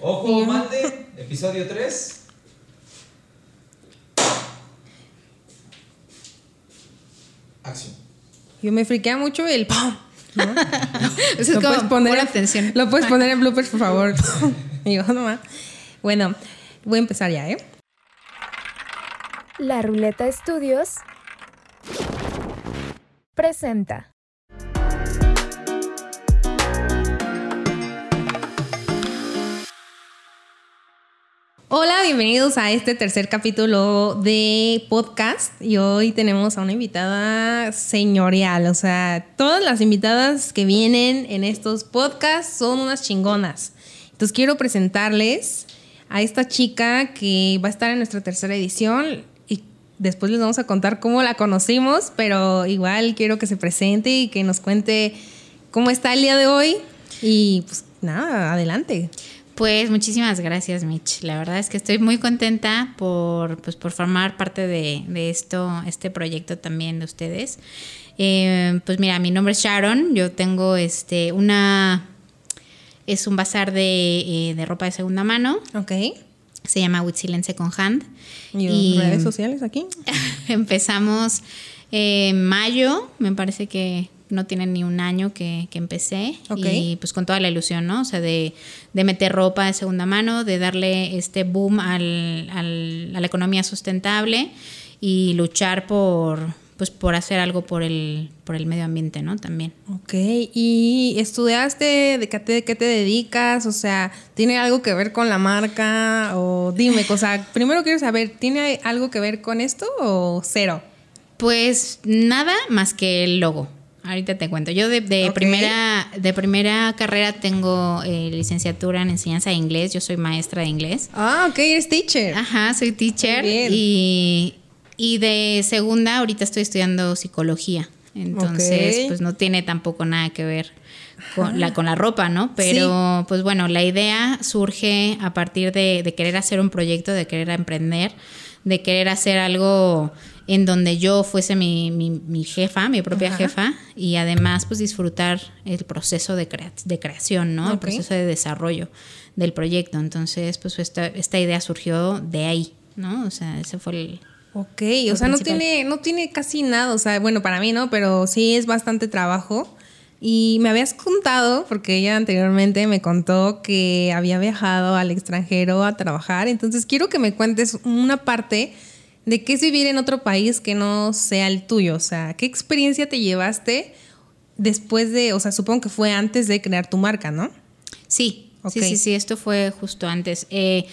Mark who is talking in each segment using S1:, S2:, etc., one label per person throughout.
S1: Ojo, mande, episodio 3. Acción.
S2: Yo me friquea mucho el ¡pum! ¿no?
S3: Eso es
S2: Lo
S3: como
S2: puedes poner-
S3: atención.
S2: Lo puedes poner en bloopers, por favor. Y yo, no más. Bueno, voy a empezar ya, ¿eh?
S4: La Ruleta Estudios presenta.
S2: Hola, bienvenidos a este tercer capítulo de podcast. Y hoy tenemos a una invitada señorial. O sea, todas las invitadas que vienen en estos podcasts son unas chingonas. Entonces quiero presentarles a esta chica que va a estar en nuestra tercera edición. Y después les vamos a contar cómo la conocimos, pero igual quiero que se presente y que nos cuente cómo está el día de hoy. Y pues nada, adelante.
S3: Pues muchísimas gracias, Mitch. La verdad es que estoy muy contenta por, pues, por formar parte de, de esto, este proyecto también de ustedes. Eh, pues mira, mi nombre es Sharon. Yo tengo este una es un bazar de, eh, de ropa de segunda mano.
S2: Ok.
S3: Se llama Huitzilén Second Hand.
S2: ¿Y, redes sociales aquí?
S3: Empezamos en mayo, me parece que no tiene ni un año que, que empecé.
S2: Ok.
S3: Y pues con toda la ilusión, ¿no? O sea, de, de meter ropa de segunda mano, de darle este boom al, al- a la economía sustentable y luchar por, pues, por hacer algo por el, por el medio ambiente, ¿no? También.
S2: Ok, ¿y estudiaste de qué te, qué te dedicas? O sea, ¿tiene algo que ver con la marca? O dime, o sea, primero quiero saber, ¿tiene algo que ver con esto o cero?
S3: Pues nada más que el logo. Ahorita te cuento. Yo de, primera de primera carrera tengo eh, licenciatura en enseñanza de inglés. Yo soy maestra de inglés.
S2: Ah, ok, eres teacher.
S3: Ajá, soy teacher y, y de segunda ahorita estoy estudiando psicología. Entonces, pues no tiene tampoco nada que ver con la, con la ropa, ¿no? Pero, pues bueno, la idea surge a partir de, de querer hacer un proyecto, de querer emprender, de querer hacer algo en donde yo fuese mi, mi- mi jefa, mi propia
S2: Ajá.
S3: jefa, y además pues disfrutar el proceso de, crea- de creación, ¿no? El proceso de desarrollo del proyecto. Entonces, pues esta, esta idea surgió de ahí, ¿no? O sea, ese fue el...
S2: Ok, o sea, no tiene, no tiene casi nada, o sea, bueno, para mí no, pero sí es bastante trabajo. Y me habías contado, porque ella anteriormente me contó que había viajado al extranjero a trabajar, entonces quiero que me cuentes una parte de qué es vivir en otro país que no sea el tuyo, o sea, qué experiencia te llevaste después de, o sea, supongo que fue antes de crear tu marca, ¿no?
S3: Sí, sí, sí, sí, esto fue justo antes. Eh,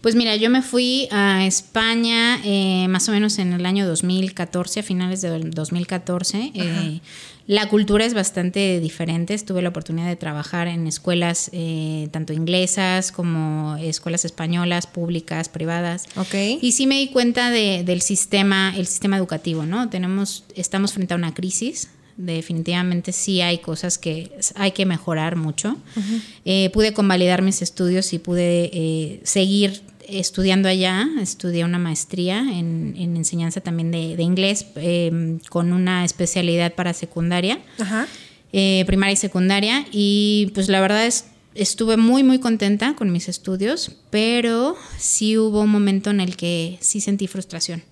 S3: pues mira, yo me fui a España eh, más o menos en el año 2014, a finales del 2014. Eh, la cultura es bastante diferente. Tuve la oportunidad de trabajar en escuelas eh, tanto inglesas como escuelas españolas, públicas, privadas.
S2: Ok.
S3: Y sí me di cuenta de- del sistema, el sistema educativo, ¿no? Tenemos, estamos frente a una crisis. Definitivamente sí hay cosas que hay que mejorar mucho. Eh, pude convalidar mis estudios y pude eh, seguir estudiando allá. Estudié una maestría en, en enseñanza también de, de inglés eh, con una especialidad para secundaria
S2: Ajá.
S3: eh, primaria y secundaria y pues la verdad es estuve muy muy contenta con mis estudios pero sí hubo un momento en el que sí sentí frustración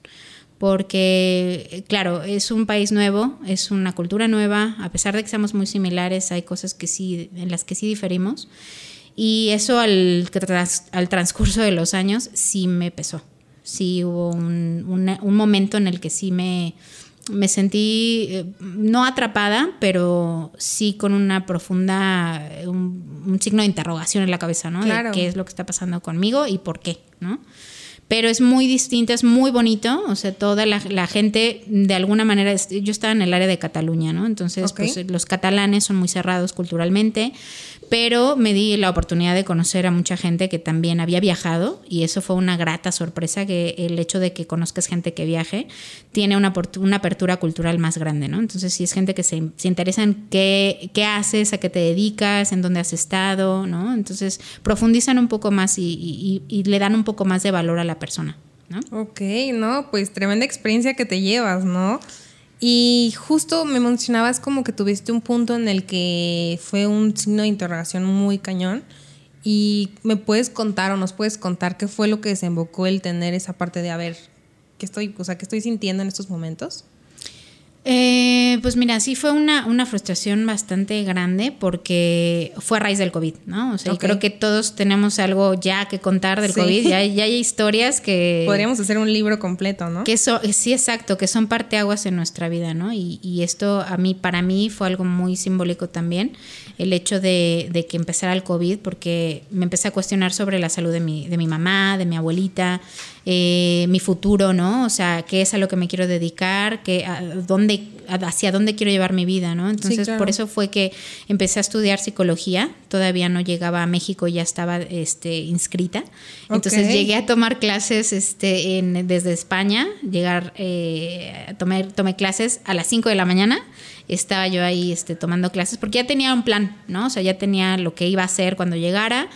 S3: porque claro es un país nuevo es una cultura nueva a pesar de que seamos muy similares hay cosas que sí en las que sí diferimos y eso al, tras- al transcurso de los años sí me pesó sí hubo un, una- un momento en el que sí me, me sentí eh, no atrapada, pero sí con una profunda, un, un signo de interrogación en la cabeza, ¿no?
S2: Claro.
S3: De qué es lo que está pasando conmigo y por qué, ¿no? Pero es muy distinto, es muy bonito, o sea, toda la, la gente de alguna manera, yo estaba en el área de Cataluña, ¿no? Entonces,
S2: Ok.
S3: pues los catalanes son muy cerrados culturalmente, pero me di la oportunidad de conocer a mucha gente que también había viajado y eso fue una grata sorpresa que el hecho de que conozcas gente que viaje tiene una, una apertura cultural más grande, ¿no? Entonces si es gente que se, interesa en qué, qué haces, a qué te dedicas, en dónde has estado, ¿no? Entonces profundizan un poco más y, y- y- y le dan un poco más de valor a la persona, ¿no?
S2: Ok, no, pues tremenda experiencia que te llevas, ¿no? Y justo me mencionabas como que tuviste un punto en el que fue un signo de interrogación muy cañón. Y me puedes contar o nos puedes contar qué fue lo que desembocó el tener esa parte de a ver qué estoy, o sea, qué estoy sintiendo en estos momentos.
S3: Eh, pues mira, sí fue una, una, frustración bastante grande porque fue a raíz del COVID, ¿no? O sea, creo que todos tenemos algo ya que contar del
S2: Sí.
S3: COVID, ya, ya hay historias que...
S2: Podríamos hacer un libro completo, ¿no?
S3: Que so- sí, exacto, que son parteaguas en nuestra vida, ¿no? Y, y esto a mí, para mí, fue algo muy simbólico también, el hecho de, que empezara el COVID, porque me empecé a cuestionar sobre la salud de mi, de mi mamá, de mi abuelita, eh, mi futuro, ¿no? O sea, qué es a lo que me quiero dedicar, qué, a dónde, hacia dónde quiero llevar mi vida, ¿no? Entonces,
S2: claro.
S3: por eso fue que empecé a estudiar psicología, todavía no llegaba a México, ya estaba este, inscrita. Entonces
S2: Ok.
S3: llegué a tomar clases este, en, desde España, llegar, eh, tomé, tomé clases a las 5 de la mañana, estaba yo ahí este, tomando clases, porque ya tenía un plan, ¿no? O sea, ya tenía lo que iba a hacer cuando llegara,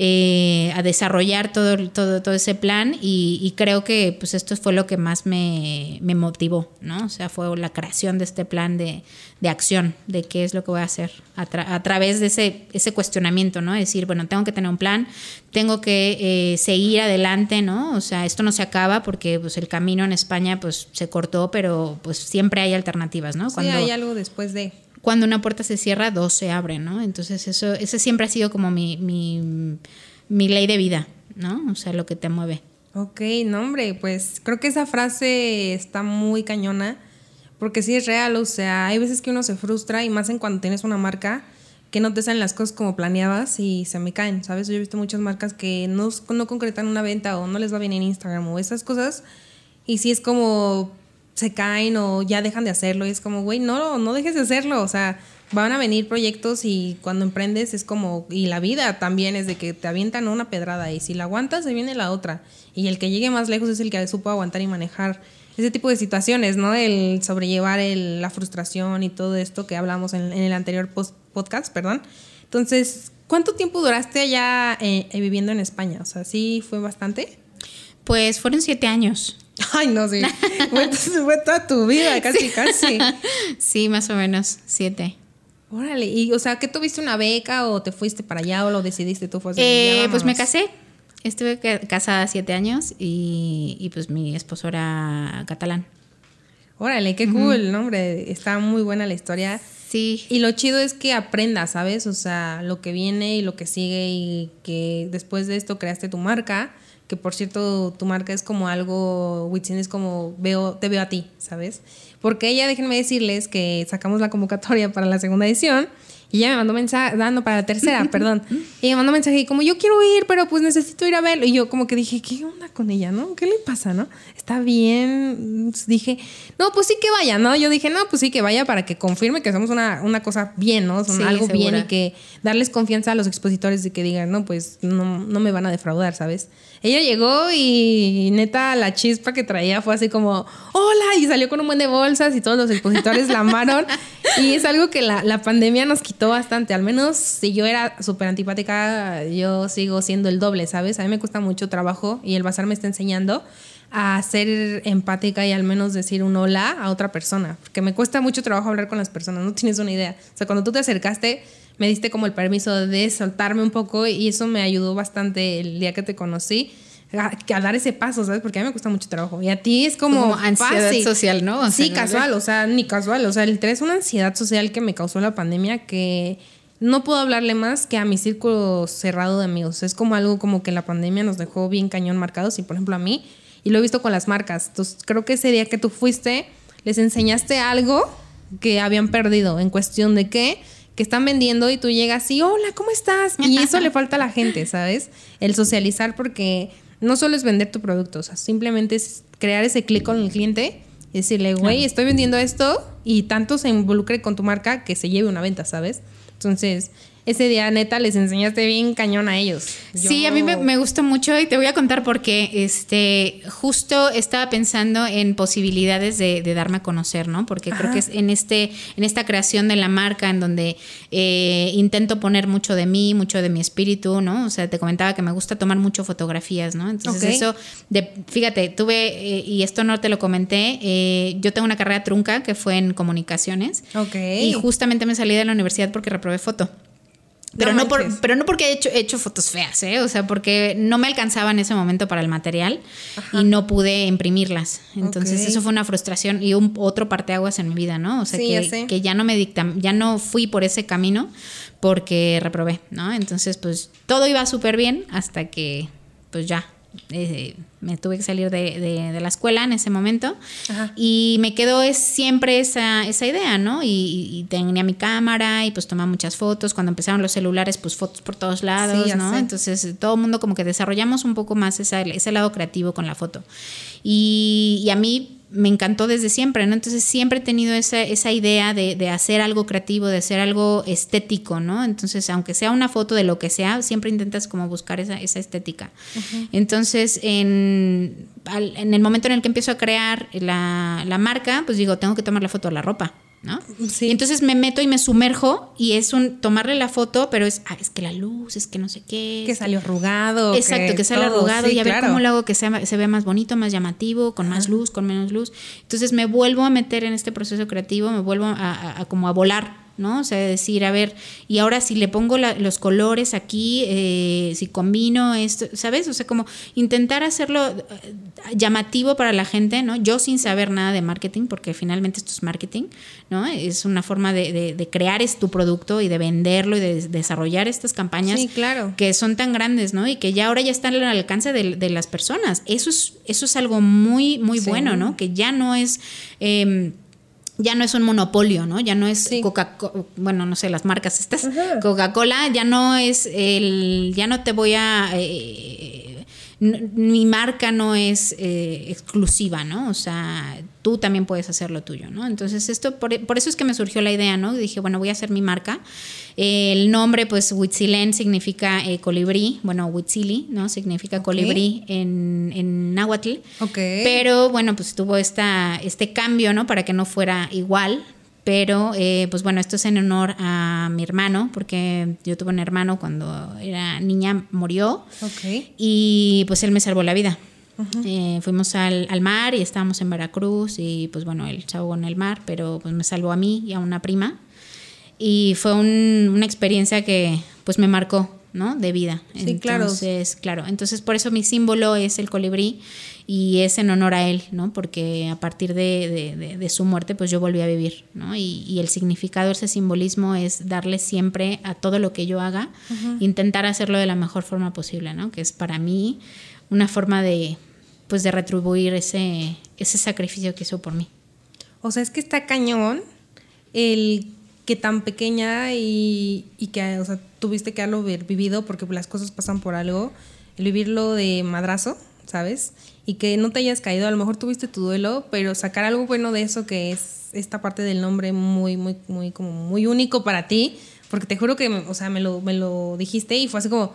S3: eh, a desarrollar todo, todo, todo ese plan y, y creo que pues esto fue lo que más me, me motivó, ¿no? O sea, fue la creación de este plan de, de acción, de qué es lo que voy a hacer a, tra- a través de ese, ese cuestionamiento, ¿no? Decir, bueno, tengo que tener un plan, tengo que eh, seguir adelante, ¿no? O sea, esto no se acaba porque pues el camino en España pues se cortó, pero pues siempre hay alternativas, ¿no?
S2: Sí, hay algo después de.
S3: Cuando una puerta se cierra, dos se abren, ¿no? Entonces eso, ese siempre ha sido como mi, mi, mi ley de vida, ¿no? O sea, lo que te mueve.
S2: Ok, no, hombre, pues creo que esa frase está muy cañona, porque sí es real, o sea, hay veces que uno se frustra y más en cuando tienes una marca que no te salen las cosas como planeabas y se me caen, ¿sabes? Yo he visto muchas marcas que no, no concretan una venta o no les va bien en Instagram o esas cosas y sí es como se caen o ya dejan de hacerlo y es como, güey, no, no dejes de hacerlo, o sea, van a venir proyectos y cuando emprendes es como, y la vida también es de que te avientan una pedrada y si la aguantas se viene la otra y el que llegue más lejos es el que supo aguantar y manejar ese tipo de situaciones, ¿no? El sobrellevar el- la frustración y todo esto que hablamos en, el anterior podcast, perdón. Entonces, ¿cuánto tiempo duraste allá eh, viviendo en España? O sea, ¿sí fue bastante?
S3: Pues fueron siete años.
S2: Ay, no, sí. Fue, toda tu vida, casi, casi.
S3: Sí, más o menos, siete.
S2: Órale, y o sea, ¿qué tuviste una beca o te fuiste para allá o lo decidiste tú? Así,
S3: Eh, pues me casé. Estuve ca- casada siete años y, y, pues mi esposo era catalán.
S2: Órale, qué cool, ¿no, hombre? Está muy buena la historia.
S3: Sí.
S2: Y lo chido es que aprendas, ¿sabes? O sea, lo que viene y lo que sigue y que después de esto creaste tu marca, que por cierto tu marca es como algo, Witsin es como veo, te veo a ti, ¿sabes? Porque ella, déjenme decirles que sacamos la convocatoria para la segunda edición y ella me mandó mensaje, dando para la tercera, perdón. Y me mandó mensaje y como yo quiero ir, pero pues necesito ir a verlo. Y yo como que dije, ¿qué onda con ella, no? ¿Qué le pasa, no? Está bien. Dije, no, pues sí que vaya, ¿no? Yo dije, no, pues sí que vaya para que confirme que hacemos una, una cosa bien, ¿no?
S3: Sí,
S2: algo bien y que darles confianza a los expositores de que digan, no, pues no, no me van a defraudar, ¿sabes? Ella llegó y neta la chispa que traía fue así como, hola, y salió con un buen de bolsas y todos los expositores la amaron. Y es algo que la, la pandemia nos quitó bastante. Al menos si yo era súper antipática, yo sigo siendo el doble, ¿sabes? A mí me cuesta mucho trabajo y el bazar me está enseñando a ser empática y al menos decir un hola a otra persona. Porque me cuesta mucho trabajo hablar con las personas, no tienes una idea. O sea, cuando tú te acercaste, me diste como el permiso de soltarme un poco y eso me ayudó bastante el día que te conocí. A, a dar ese paso, ¿sabes? Porque a mí me cuesta mucho trabajo. Y a ti es como,
S3: Como ansiedad
S2: fácil.
S3: social, ¿no? O
S2: sí,
S3: sea,
S2: casual, o sea, ni casual. O sea, el es una ansiedad social que me causó la pandemia que no puedo hablarle más que a mi círculo cerrado de amigos. Es como algo como que la pandemia nos dejó bien cañón marcados y, por ejemplo, a mí, y lo he visto con las marcas. Entonces, creo que ese día que tú fuiste, les enseñaste algo que habían perdido en cuestión de qué que están vendiendo y tú llegas y hola, ¿cómo estás? Y eso le falta a la gente, ¿sabes? El socializar porque no solo es vender tu producto, o sea, simplemente es crear ese clic con el cliente y decirle, güey, estoy vendiendo esto y tanto se involucre con tu marca que se lleve una venta, ¿sabes? Entonces, ese día neta les enseñaste bien cañón a ellos.
S3: Sí, a mí me, me gustó mucho y te voy a contar porque este, justo estaba pensando en posibilidades de, de darme a conocer, ¿no? Porque creo que es en, este, en esta creación de la marca en donde eh, intento poner mucho de mí, mucho de mi espíritu, ¿no? O sea, te comentaba que me gusta tomar mucho fotografías, ¿no? Entonces eso, de, fíjate, tuve, eh, y esto no te lo comenté, eh, yo tengo una carrera trunca que fue en comunicaciones
S2: Ok.
S3: y justamente me salí de la universidad porque reprobé foto. Pero
S2: No
S3: no, por, pero no porque he hecho, he hecho fotos feas, ¿eh? O sea, porque no me alcanzaba en ese momento para el material y no pude imprimirlas. Entonces, eso fue una frustración y un otro parteaguas en mi vida, ¿no? O sea,
S2: Sí, ya
S3: que,
S2: sé.
S3: que ya no me dictam ya no fui por ese camino porque reprobé, ¿no? Entonces, pues todo iba súper bien hasta que, pues ya. Eh, me tuve que salir de, de- de la escuela en ese momento
S2: Ajá.
S3: y me quedó es, siempre esa, esa idea, ¿no? Y, y tenía mi cámara y pues tomaba muchas fotos. Cuando empezaron los celulares, pues fotos por todos lados,
S2: Sí,
S3: ¿no?
S2: sé.
S3: Entonces todo el mundo como que desarrollamos un poco más esa- ese lado creativo con la foto. Y, y a mí me encantó desde siempre, ¿no? Entonces siempre he tenido esa, esa idea de, de hacer algo creativo, de hacer algo estético, ¿no? Entonces, aunque sea una foto de lo que sea, siempre intentas como buscar esa, esa estética. Entonces, en, al- en el momento en el que empiezo a crear la, la marca, pues digo, tengo que tomar la foto de la ropa. ¿No?
S2: Sí.
S3: Y entonces me meto y me sumerjo y es un tomarle la foto, pero es, ah, es que la luz, es que no sé qué.
S2: Que salió arrugado.
S3: Exacto, que sale
S2: todo,
S3: arrugado
S2: sí,
S3: y a ver
S2: claro.
S3: cómo lo hago que sea- se vea más bonito, más llamativo, con más luz, con menos luz. Entonces me vuelvo a meter en este proceso creativo, me vuelvo a, a- a como a volar, ¿no? O sea, decir, a ver, y ahora si le pongo la- los colores aquí, eh, si combino esto, ¿sabes? O sea, como intentar hacerlo eh, llamativo para la gente, ¿no? Yo sin saber nada de marketing, porque finalmente esto es marketing, ¿no? Es una forma de, de- de crear es tu producto y de venderlo y de desarrollar estas campañas
S2: Sí, claro.
S3: que son tan grandes, ¿no? Y que ya ahora ya están al alcance de, de las personas. Eso es, eso es algo muy, muy
S2: Sí.
S3: bueno, ¿no? Que ya no es. eh, ya no es un monopolio, ¿no? Ya no es
S2: Sí.
S3: Coca-Cola, bueno, no sé, las marcas estas. Coca-Cola ya no es el, ya no te voy a, eh, mi marca no es eh, exclusiva, ¿no? O sea, tú también puedes hacer lo tuyo, ¿no? Entonces esto, por, por eso es que me surgió la idea, ¿no? Dije, bueno, voy a hacer mi marca. El nombre, pues, Huitzilén significa eh, colibrí, bueno, Huitzili, ¿no? Significa colibrí en, en náhuatl.
S2: Ok.
S3: Pero bueno, pues tuvo esta, este cambio, ¿no? Para que no fuera igual. Pero, eh, pues bueno, esto es en honor a mi hermano, porque yo tuve un hermano cuando era niña, murió.
S2: Ok.
S3: Y pues él me salvó la vida. Eh, fuimos al, al mar y estábamos en Veracruz y pues bueno, él se ahogó en el mar, pero pues me salvó a mí y a una prima. Y fue un- una experiencia que pues me marcó, ¿no? De vida.
S2: Sí, claro.
S3: Entonces, claro. Entonces por eso mi símbolo es el colibrí y es en honor a él, ¿no? Porque a partir de, de- de- de su muerte pues yo volví a vivir, ¿no? Y, y el significado, ese simbolismo es darle siempre a todo lo que yo haga, intentar hacerlo de la mejor forma posible, ¿no? Que es para mí una forma de pues de retribuir ese, ese sacrificio que hizo por mí.
S2: O sea, es que está cañón el que tan pequeña y, y que, o sea, tuviste que haberlo vivido porque las cosas pasan por algo, el vivirlo de madrazo, ¿sabes? Y que no te hayas caído, a lo mejor tuviste tu duelo, pero sacar algo bueno de eso que es esta parte del nombre muy, muy, muy, como muy único para ti, porque te juro que, o sea, me lo, me lo dijiste y fue así como,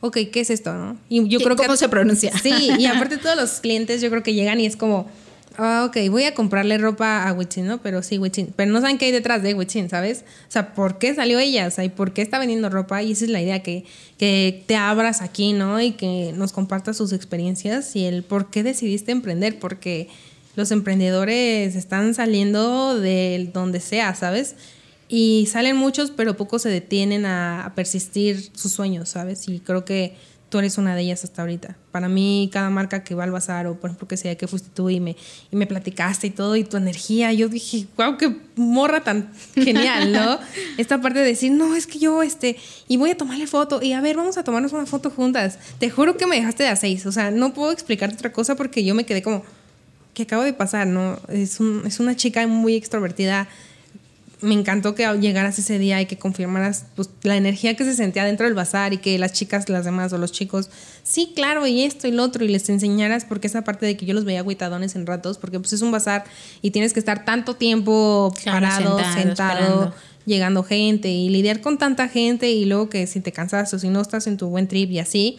S2: ok, ¿qué es esto, no? Y yo
S3: ¿Qué-
S2: creo que...
S3: cómo se pronuncia?
S2: Sí, y aparte todos los clientes yo creo que llegan y es como, ah, ok, voy a comprarle ropa a Wichin, ¿no? Pero sí, Wichin. Pero no saben qué hay detrás de Wichin, ¿sabes? O sea, ¿por qué salió ella? O ¿y por qué está vendiendo ropa? Y esa es la idea, que, que te abras aquí, ¿no? Y que nos compartas sus experiencias y el por qué decidiste emprender, porque los emprendedores están saliendo de donde sea, ¿sabes? Y salen muchos, pero pocos se detienen a persistir sus sueños, ¿sabes? Y creo que tú eres una de ellas hasta ahorita. Para mí, cada marca que va al bazar, o por ejemplo que sea que fuiste tú y me, y me platicaste y todo, y tu energía, yo dije, wow, qué morra tan genial, ¿no? Esta parte de decir, no, es que yo, este, y voy a tomarle foto, y a ver, vamos a tomarnos una foto juntas. Te juro que me dejaste de a seis, o sea, no puedo explicarte otra cosa porque yo me quedé como, ¿qué acabo de pasar, no? Es, un- es una chica muy extrovertida, me encantó que llegaras ese día y que confirmaras pues, la energía que se sentía dentro del bazar y que las chicas, las demás o los chicos, sí, claro, y esto y lo otro, y les enseñaras, porque esa parte de que yo los veía agüitadones en ratos, porque pues es un bazar y tienes que estar tanto tiempo
S3: Claro,
S2: parado,
S3: sentado,
S2: sentado, llegando gente y lidiar con tanta gente y luego que si te cansas o si no estás en tu buen trip y así,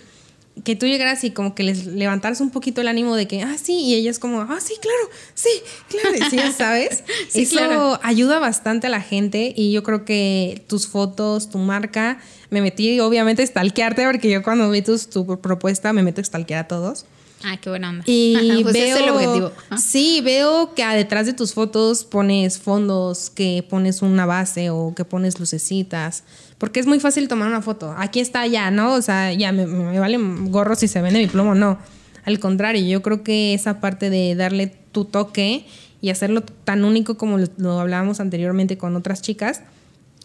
S2: que tú llegaras y como que les levantaras un poquito el ánimo de que, ah, sí, y ellas como, ah, sí, claro, sí, claro, sí, ya sabes.
S3: Sí,
S2: Eso
S3: claro.
S2: ayuda bastante a la gente y yo creo que tus fotos, tu marca, me metí obviamente a stalkearte porque yo cuando vi tus, tu propuesta me meto a stalkear a todos.
S3: Ah, qué buena onda.
S2: Y
S3: Pues
S2: veo,
S3: es el objetivo.
S2: Sí, veo que detrás de tus fotos pones fondos, que pones una base o que pones lucecitas. Porque es muy fácil tomar una foto. Aquí está ya, ¿no? O sea, ya me, me vale gorro si se vende mi plomo, no. Al contrario, yo creo que esa parte de darle tu toque y hacerlo tan único como lo, lo hablábamos anteriormente con otras chicas,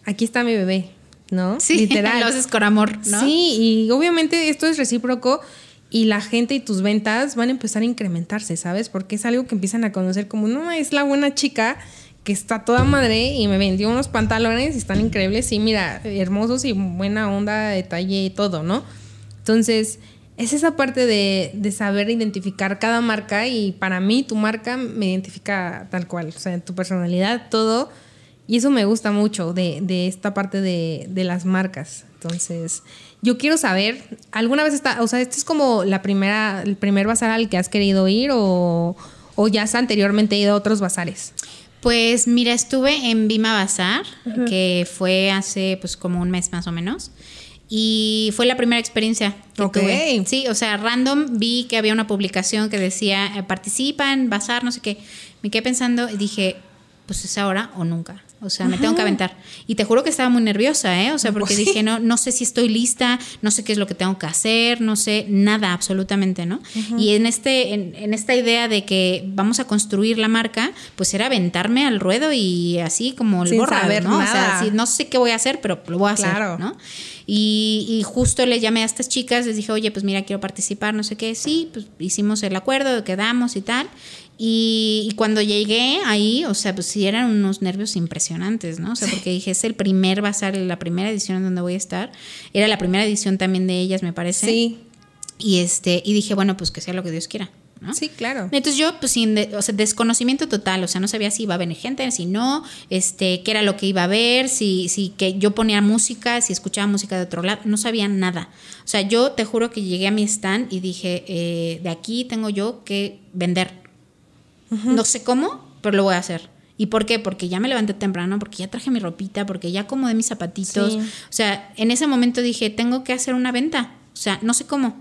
S2: aquí está mi bebé, ¿no?
S3: Sí,
S2: Literal.
S3: lo haces con amor, ¿no?
S2: Sí, y obviamente esto es recíproco y la gente y tus ventas van a empezar a incrementarse, ¿sabes? Porque es algo que empiezan a conocer como, no, es la buena chica que está toda madre y me vendió unos pantalones y están increíbles y mira, hermosos y buena onda, detalle y todo, ¿no? Entonces, es esa parte de, de saber identificar cada marca y para mí tu marca me identifica tal cual, o sea, tu personalidad, todo. Y eso me gusta mucho de, de esta parte de, de, las marcas. Entonces, yo quiero saber, ¿alguna vez está, o sea, este es como la primera, el primer bazar al que has querido ir o, o ya has anteriormente ido a otros bazares?
S3: Pues mira, estuve en Bima Bazar, uh -huh. que fue hace pues como un mes más o menos. Y fue la primera experiencia que
S2: okay.
S3: tuve. Sí, o sea, random vi que había una publicación que decía eh, participa en bazar, no sé qué. Me quedé pensando y dije, pues es ahora o nunca. O sea, me tengo que aventar. Y te juro que estaba muy nerviosa, ¿eh? O sea, porque
S2: ¿Sí?
S3: dije, no, no sé si estoy lista, no sé qué es lo que tengo que hacer, no sé nada absolutamente, ¿no? Y en, este, en, en, esta idea de que vamos a construir la marca, pues era aventarme al ruedo y así como el
S2: Sin
S3: borra,
S2: saber
S3: ¿no?
S2: Nada.
S3: O sea, sí, no sé qué voy a hacer, pero lo voy a hacer,
S2: claro.
S3: ¿no? Y, y, justo le llamé a estas chicas, les dije, oye, pues mira, quiero participar, no sé qué. Sí, pues hicimos el acuerdo, quedamos y tal. Y, y, cuando llegué ahí, o sea, pues sí eran unos nervios impresionantes, ¿no? O sea, porque dije, es el primer bazar, la primera edición en donde voy a estar. Era la primera edición también de ellas, me parece.
S2: Sí.
S3: Y este, y dije, bueno, pues que sea lo que Dios quiera. ¿no?
S2: Sí, claro.
S3: Entonces yo, pues sin de, o sea, desconocimiento total, o sea, no sabía si iba a venir gente, si no, este, qué era lo que iba a ver, si, si que yo ponía música, si escuchaba música de otro lado, no sabía nada. O sea, yo te juro que llegué a mi stand y dije, eh, de aquí tengo yo que vender. Uh -huh. No sé cómo, pero lo voy a hacer. ¿Y por qué? Porque ya me levanté temprano, porque ya traje mi ropita, porque ya acomodé mis zapatitos. Sí. O sea, en ese momento dije, tengo que hacer una venta. O sea, no sé cómo.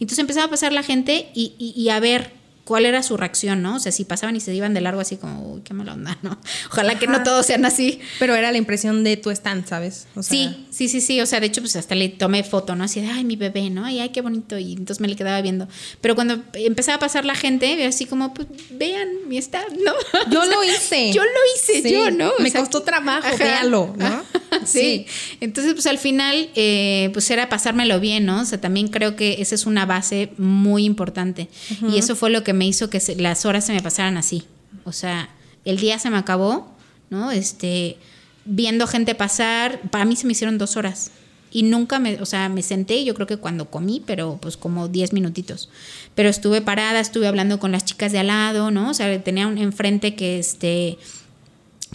S3: Entonces empezaba a pasar la gente y, y, y, a ver cuál era su reacción, ¿no? O sea, si pasaban y se iban de largo así como, uy, qué mala onda, ¿no? Ojalá Ajá. que no todos sean así.
S2: Pero era la impresión de tu stand, ¿sabes?
S3: O sea, sí, sí, sí, sí. O sea, de hecho, pues hasta le tomé foto, ¿no? Así de, ay, mi bebé, ¿no? Y ay, qué bonito. Y entonces me le quedaba viendo. Pero cuando empezaba a pasar la gente, así como, pues, vean mi stand, ¿no?
S2: Yo lo hice.
S3: yo lo hice, sí. yo, ¿no?
S2: Me o sea, costó trabajo, véalo, ¿no?
S3: sí. sí. Entonces, pues al final, eh, pues era pasármelo bien, ¿no? O sea, también creo que esa es una base muy importante. Uh -huh. Y eso fue lo que me hizo que se, las horas se me pasaran así. O sea, el día se me acabó, ¿no? Este, viendo gente pasar, para mí se me hicieron dos horas. Y nunca me, o sea, me senté, yo creo que cuando comí, pero pues como diez minutitos. Pero estuve parada, estuve hablando con las chicas de al lado, ¿no? O sea, tenía un enfrente que este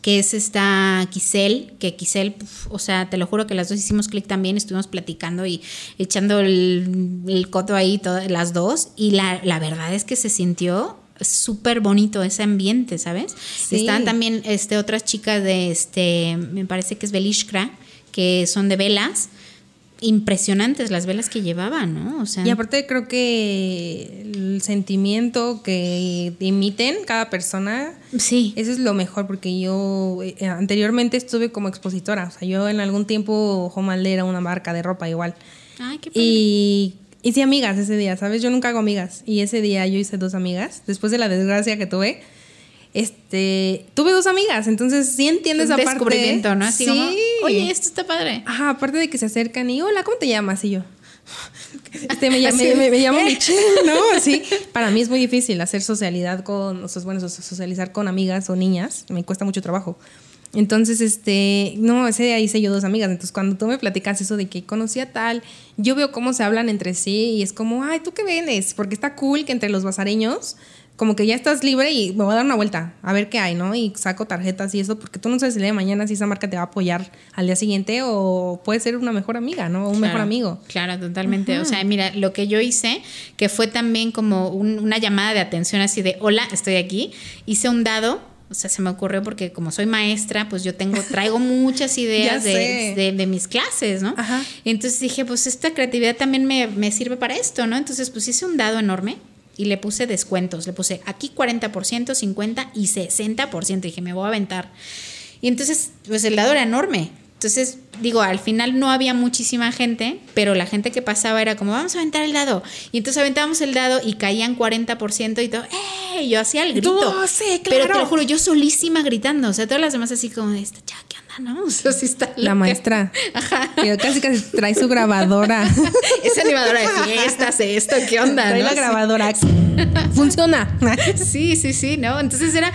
S3: que es esta Quisel, que Quisel, o sea, te lo juro que las dos hicimos clic también, estuvimos platicando y echando el, el coto ahí todas las dos, y la, la verdad es que se sintió súper bonito ese ambiente, ¿sabes? Sí. Estaban también este, otras chicas de, este, me parece que es Belishkra, que son de velas, impresionantes las velas que llevaban, ¿no? O sea,
S2: y aparte creo que el sentimiento que emiten cada persona,
S3: sí,
S2: eso es lo mejor porque yo eh, anteriormente estuve como expositora, o sea, yo en algún tiempo Jomalde era una marca de ropa igual.
S3: Ay, qué padre.
S2: Y hice amigas ese día, ¿sabes? Yo nunca hago amigas y ese día yo hice dos amigas después de la desgracia que tuve este, tuve dos amigas, entonces sí entiendo esa parte.
S3: descubrimiento, ¿no? Así
S2: sí.
S3: Como, Oye, esto está padre.
S2: Ajá, aparte de que se acercan y, hola, ¿cómo te llamas? Y yo, este, me, llamo, me, me, llamo Michelle, ¿no? Así, para mí es muy difícil hacer socialidad con, o sea, bueno, socializar con amigas o niñas, me cuesta mucho trabajo. Entonces, este, no, ese día hice yo dos amigas. Entonces, cuando tú me platicas eso de que conocí a tal, yo veo cómo se hablan entre sí y es como, ay, ¿tú qué vienes? Porque está cool que entre los basareños como que ya estás libre y me voy a dar una vuelta a ver qué hay, ¿no? Y saco tarjetas y eso, porque tú no sabes si el día de mañana si esa marca te va a apoyar al día siguiente o puede ser una mejor amiga, ¿no? O un
S3: claro,
S2: mejor amigo.
S3: Claro, totalmente. O sea, mira, lo que yo hice, que fue también como un, una llamada de atención así de, hola, estoy aquí, hice un dado o sea, se me ocurrió porque como soy maestra, pues yo tengo, traigo muchas ideas de, de, de, mis clases, ¿no?
S2: Ajá.
S3: Entonces dije, pues esta creatividad también me, me, sirve para esto, ¿no? Entonces, pues hice un dado enorme y le puse descuentos. Le puse aquí 40%, 50% y 60%. Dije, me voy a aventar. Y entonces, pues el dado era enorme. Entonces, digo, al final no había muchísima gente, pero la gente que pasaba era como, vamos a aventar el dado. Y entonces aventábamos el dado y caían 40% y todo, ¡eh! Yo hacía el grito.
S2: ¡Doce,
S3: Pero te
S2: claro!
S3: lo juro, yo solísima gritando. O sea, todas las demás así como, esta chava, ¿qué onda, no? O sea, sí está
S2: La maestra.
S3: Ajá.
S2: Que casi casi trae su grabadora.
S3: Es animadora de fiestas, esto, ¿qué onda?
S2: Trae
S3: no?
S2: la grabadora. Funciona.
S3: Sí, sí, sí, ¿no? Entonces era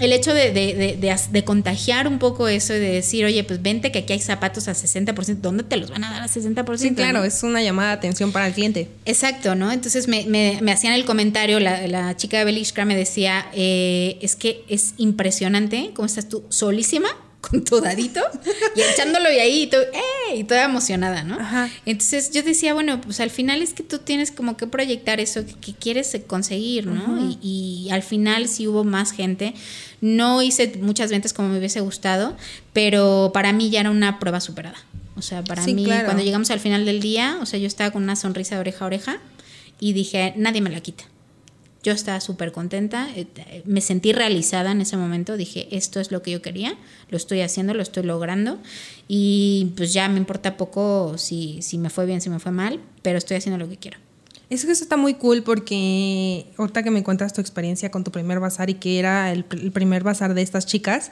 S3: el hecho de, de, contagiar un poco eso y de decir, oye, pues vente que aquí hay zapatos a 60%, ¿dónde te los van a dar a 60%?
S2: Sí, claro,
S3: no?
S2: es una llamada de atención para el cliente.
S3: Exacto, ¿no? Entonces me, me- me hacían el comentario, la, la chica de Belishka me decía, eh, es que es impresionante cómo estás tú solísima con tu dadito y echándolo y ahí y, tú, ¡eh! y toda emocionada, ¿no?
S2: Ajá.
S3: Entonces yo decía, bueno, pues al final es que tú tienes como que proyectar eso que, que quieres conseguir, ¿no? y, y al final sí hubo más gente. No hice muchas ventas como me hubiese gustado, pero para mí ya era una prueba superada. O sea, para
S2: Sí,
S3: mí,
S2: claro.
S3: cuando llegamos al final del día, o sea, yo estaba con una sonrisa de oreja a oreja y dije, nadie me la quita. Yo estaba súper contenta, eh, me sentí realizada en ese momento, dije, esto es lo que yo quería, lo estoy haciendo, lo estoy logrando y pues ya me importa poco si, si me fue bien, si me fue mal, pero estoy haciendo lo que quiero.
S2: Es que eso está muy cool porque ahorita que me cuentas tu experiencia con tu primer bazar y que era el, pr- el primer bazar de estas chicas,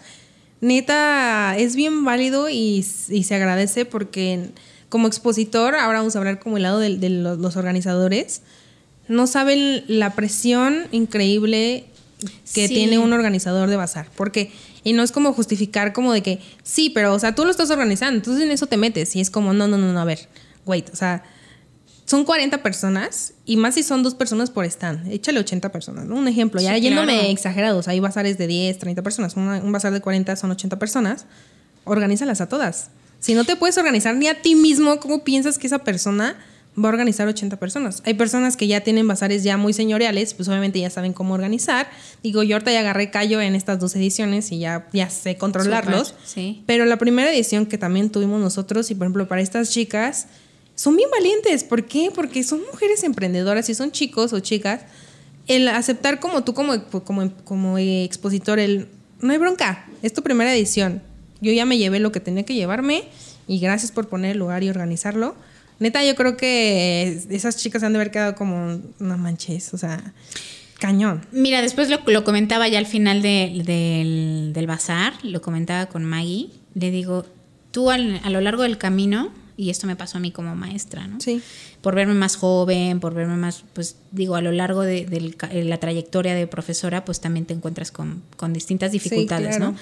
S2: neta, es bien válido y, se agradece porque como expositor, ahora vamos a hablar como el lado de, los organizadores, no saben la presión increíble que
S3: Sí.
S2: tiene un organizador de bazar. Porque, y no es como justificar como de que, sí, pero, o sea, tú lo estás organizando, entonces en eso te metes. Y es como, no, no, no, no, a ver, wait, o sea, son 40 personas y más si son dos personas por stand. Échale 80 personas, ¿no? Un ejemplo, ya
S3: Sí,
S2: yéndome
S3: claro.
S2: exagerados, hay bazares de 10, 30 personas, una- un bazar de 40 son 80 personas, organízalas a todas. Si no te puedes organizar ni a ti mismo, ¿cómo piensas que esa persona va a organizar 80 personas? Hay personas que ya tienen bazares ya muy señoriales, pues obviamente ya saben cómo organizar. Digo, yo ahorita ya agarré callo en estas dos ediciones y ya, ya sé controlarlos.
S3: Sí.
S2: Pero la primera edición que también tuvimos nosotros, y por ejemplo para estas chicas, son bien valientes. ¿Por qué? Porque son mujeres emprendedoras y son chicos o chicas. El aceptar como tú, como, como, como expositor, el no hay bronca, es tu primera edición. Yo ya me llevé lo que tenía que llevarme y gracias por poner el lugar y organizarlo. Neta, yo creo que esas chicas han de haber quedado como, no manches, o sea, cañón.
S3: Mira, después lo, lo comentaba ya al final de- del, del bazar, lo comentaba con Maggie, le digo, tú al- a lo largo del camino, y esto me pasó a mí como maestra, ¿no?
S2: Sí.
S3: Por verme más joven, por verme más, pues digo, a lo largo de, eh, la trayectoria de profesora, pues también te encuentras con, con distintas dificultades,
S2: claro.
S3: ¿no?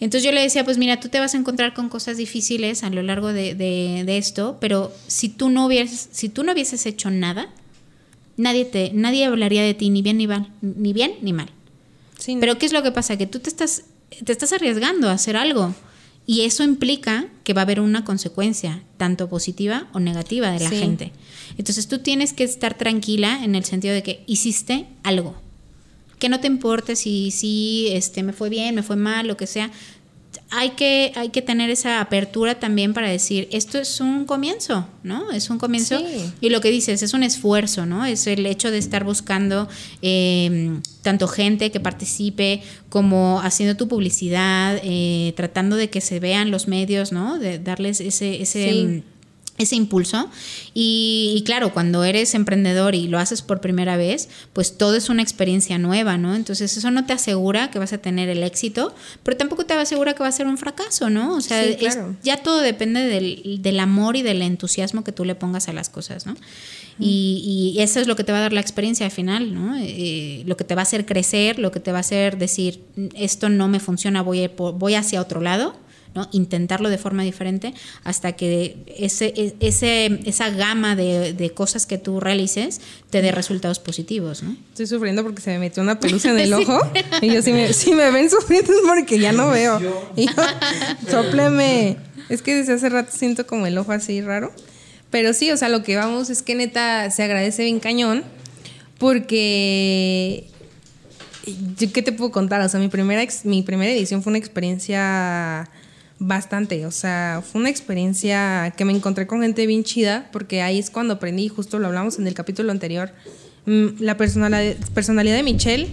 S3: Entonces yo le decía, pues mira, tú te vas a encontrar con cosas difíciles a lo largo de, de- de esto, pero si tú no hubieses, si tú no hubieses hecho nada, nadie te, nadie hablaría de ti ni bien ni mal, ni bien ni mal.
S2: Sí,
S3: Pero ¿qué es lo que pasa? Que tú te estás, te estás arriesgando a hacer algo. Y eso implica que va a haber una consecuencia, tanto positiva o negativa de la
S2: Sí.
S3: gente. Entonces tú tienes que estar tranquila en el sentido de que hiciste algo. Que no te importe si, si este, me fue bien, me fue mal, lo que sea. Hay que, hay que tener esa apertura también para decir, esto es un comienzo, ¿no? Es un comienzo.
S2: Sí.
S3: Y lo que dices, es un esfuerzo, ¿no? Es el hecho de estar buscando eh, tanto gente que participe como haciendo tu publicidad, eh, tratando de que se vean los medios, ¿no? De darles ese, ese,
S2: Sí.
S3: Ese impulso. Y, y claro, cuando eres emprendedor y lo haces por primera vez, pues todo es una experiencia nueva, ¿no? Entonces eso no te asegura que vas a tener el éxito, pero tampoco te asegura que va a ser un fracaso, ¿no? O sea,
S2: Sí,
S3: es-
S2: claro.
S3: ya todo depende del, del amor y del entusiasmo que tú le pongas a las cosas, ¿no? Y, y eso es lo que te va a dar la experiencia al final, ¿no? Eh, lo que te va a hacer crecer, lo que te va a hacer decir, esto no me funciona, voy, a voy hacia otro lado, ¿no? Intentarlo de forma diferente hasta que ese, e- ese, esa gama de, de cosas que tú realices te dé resultados positivos, ¿no?
S2: Estoy sufriendo porque se me metió una pelusa en el ojo. Y yo, si me, si me ven sufriendo es porque ya no veo. Y yo, sópleme. Es que desde hace rato siento como el ojo así raro. Pero sí, o sea, lo que vamos es que neta se agradece bien cañón. Porque. ¿yo ¿Qué te puedo contar? O sea, mi primera, ex- mi primera edición fue una experiencia bastante. O sea, fue una experiencia que me encontré con gente bien chida. Porque ahí es cuando aprendí, justo lo hablamos en el capítulo anterior. mm, La personalidad, de Michelle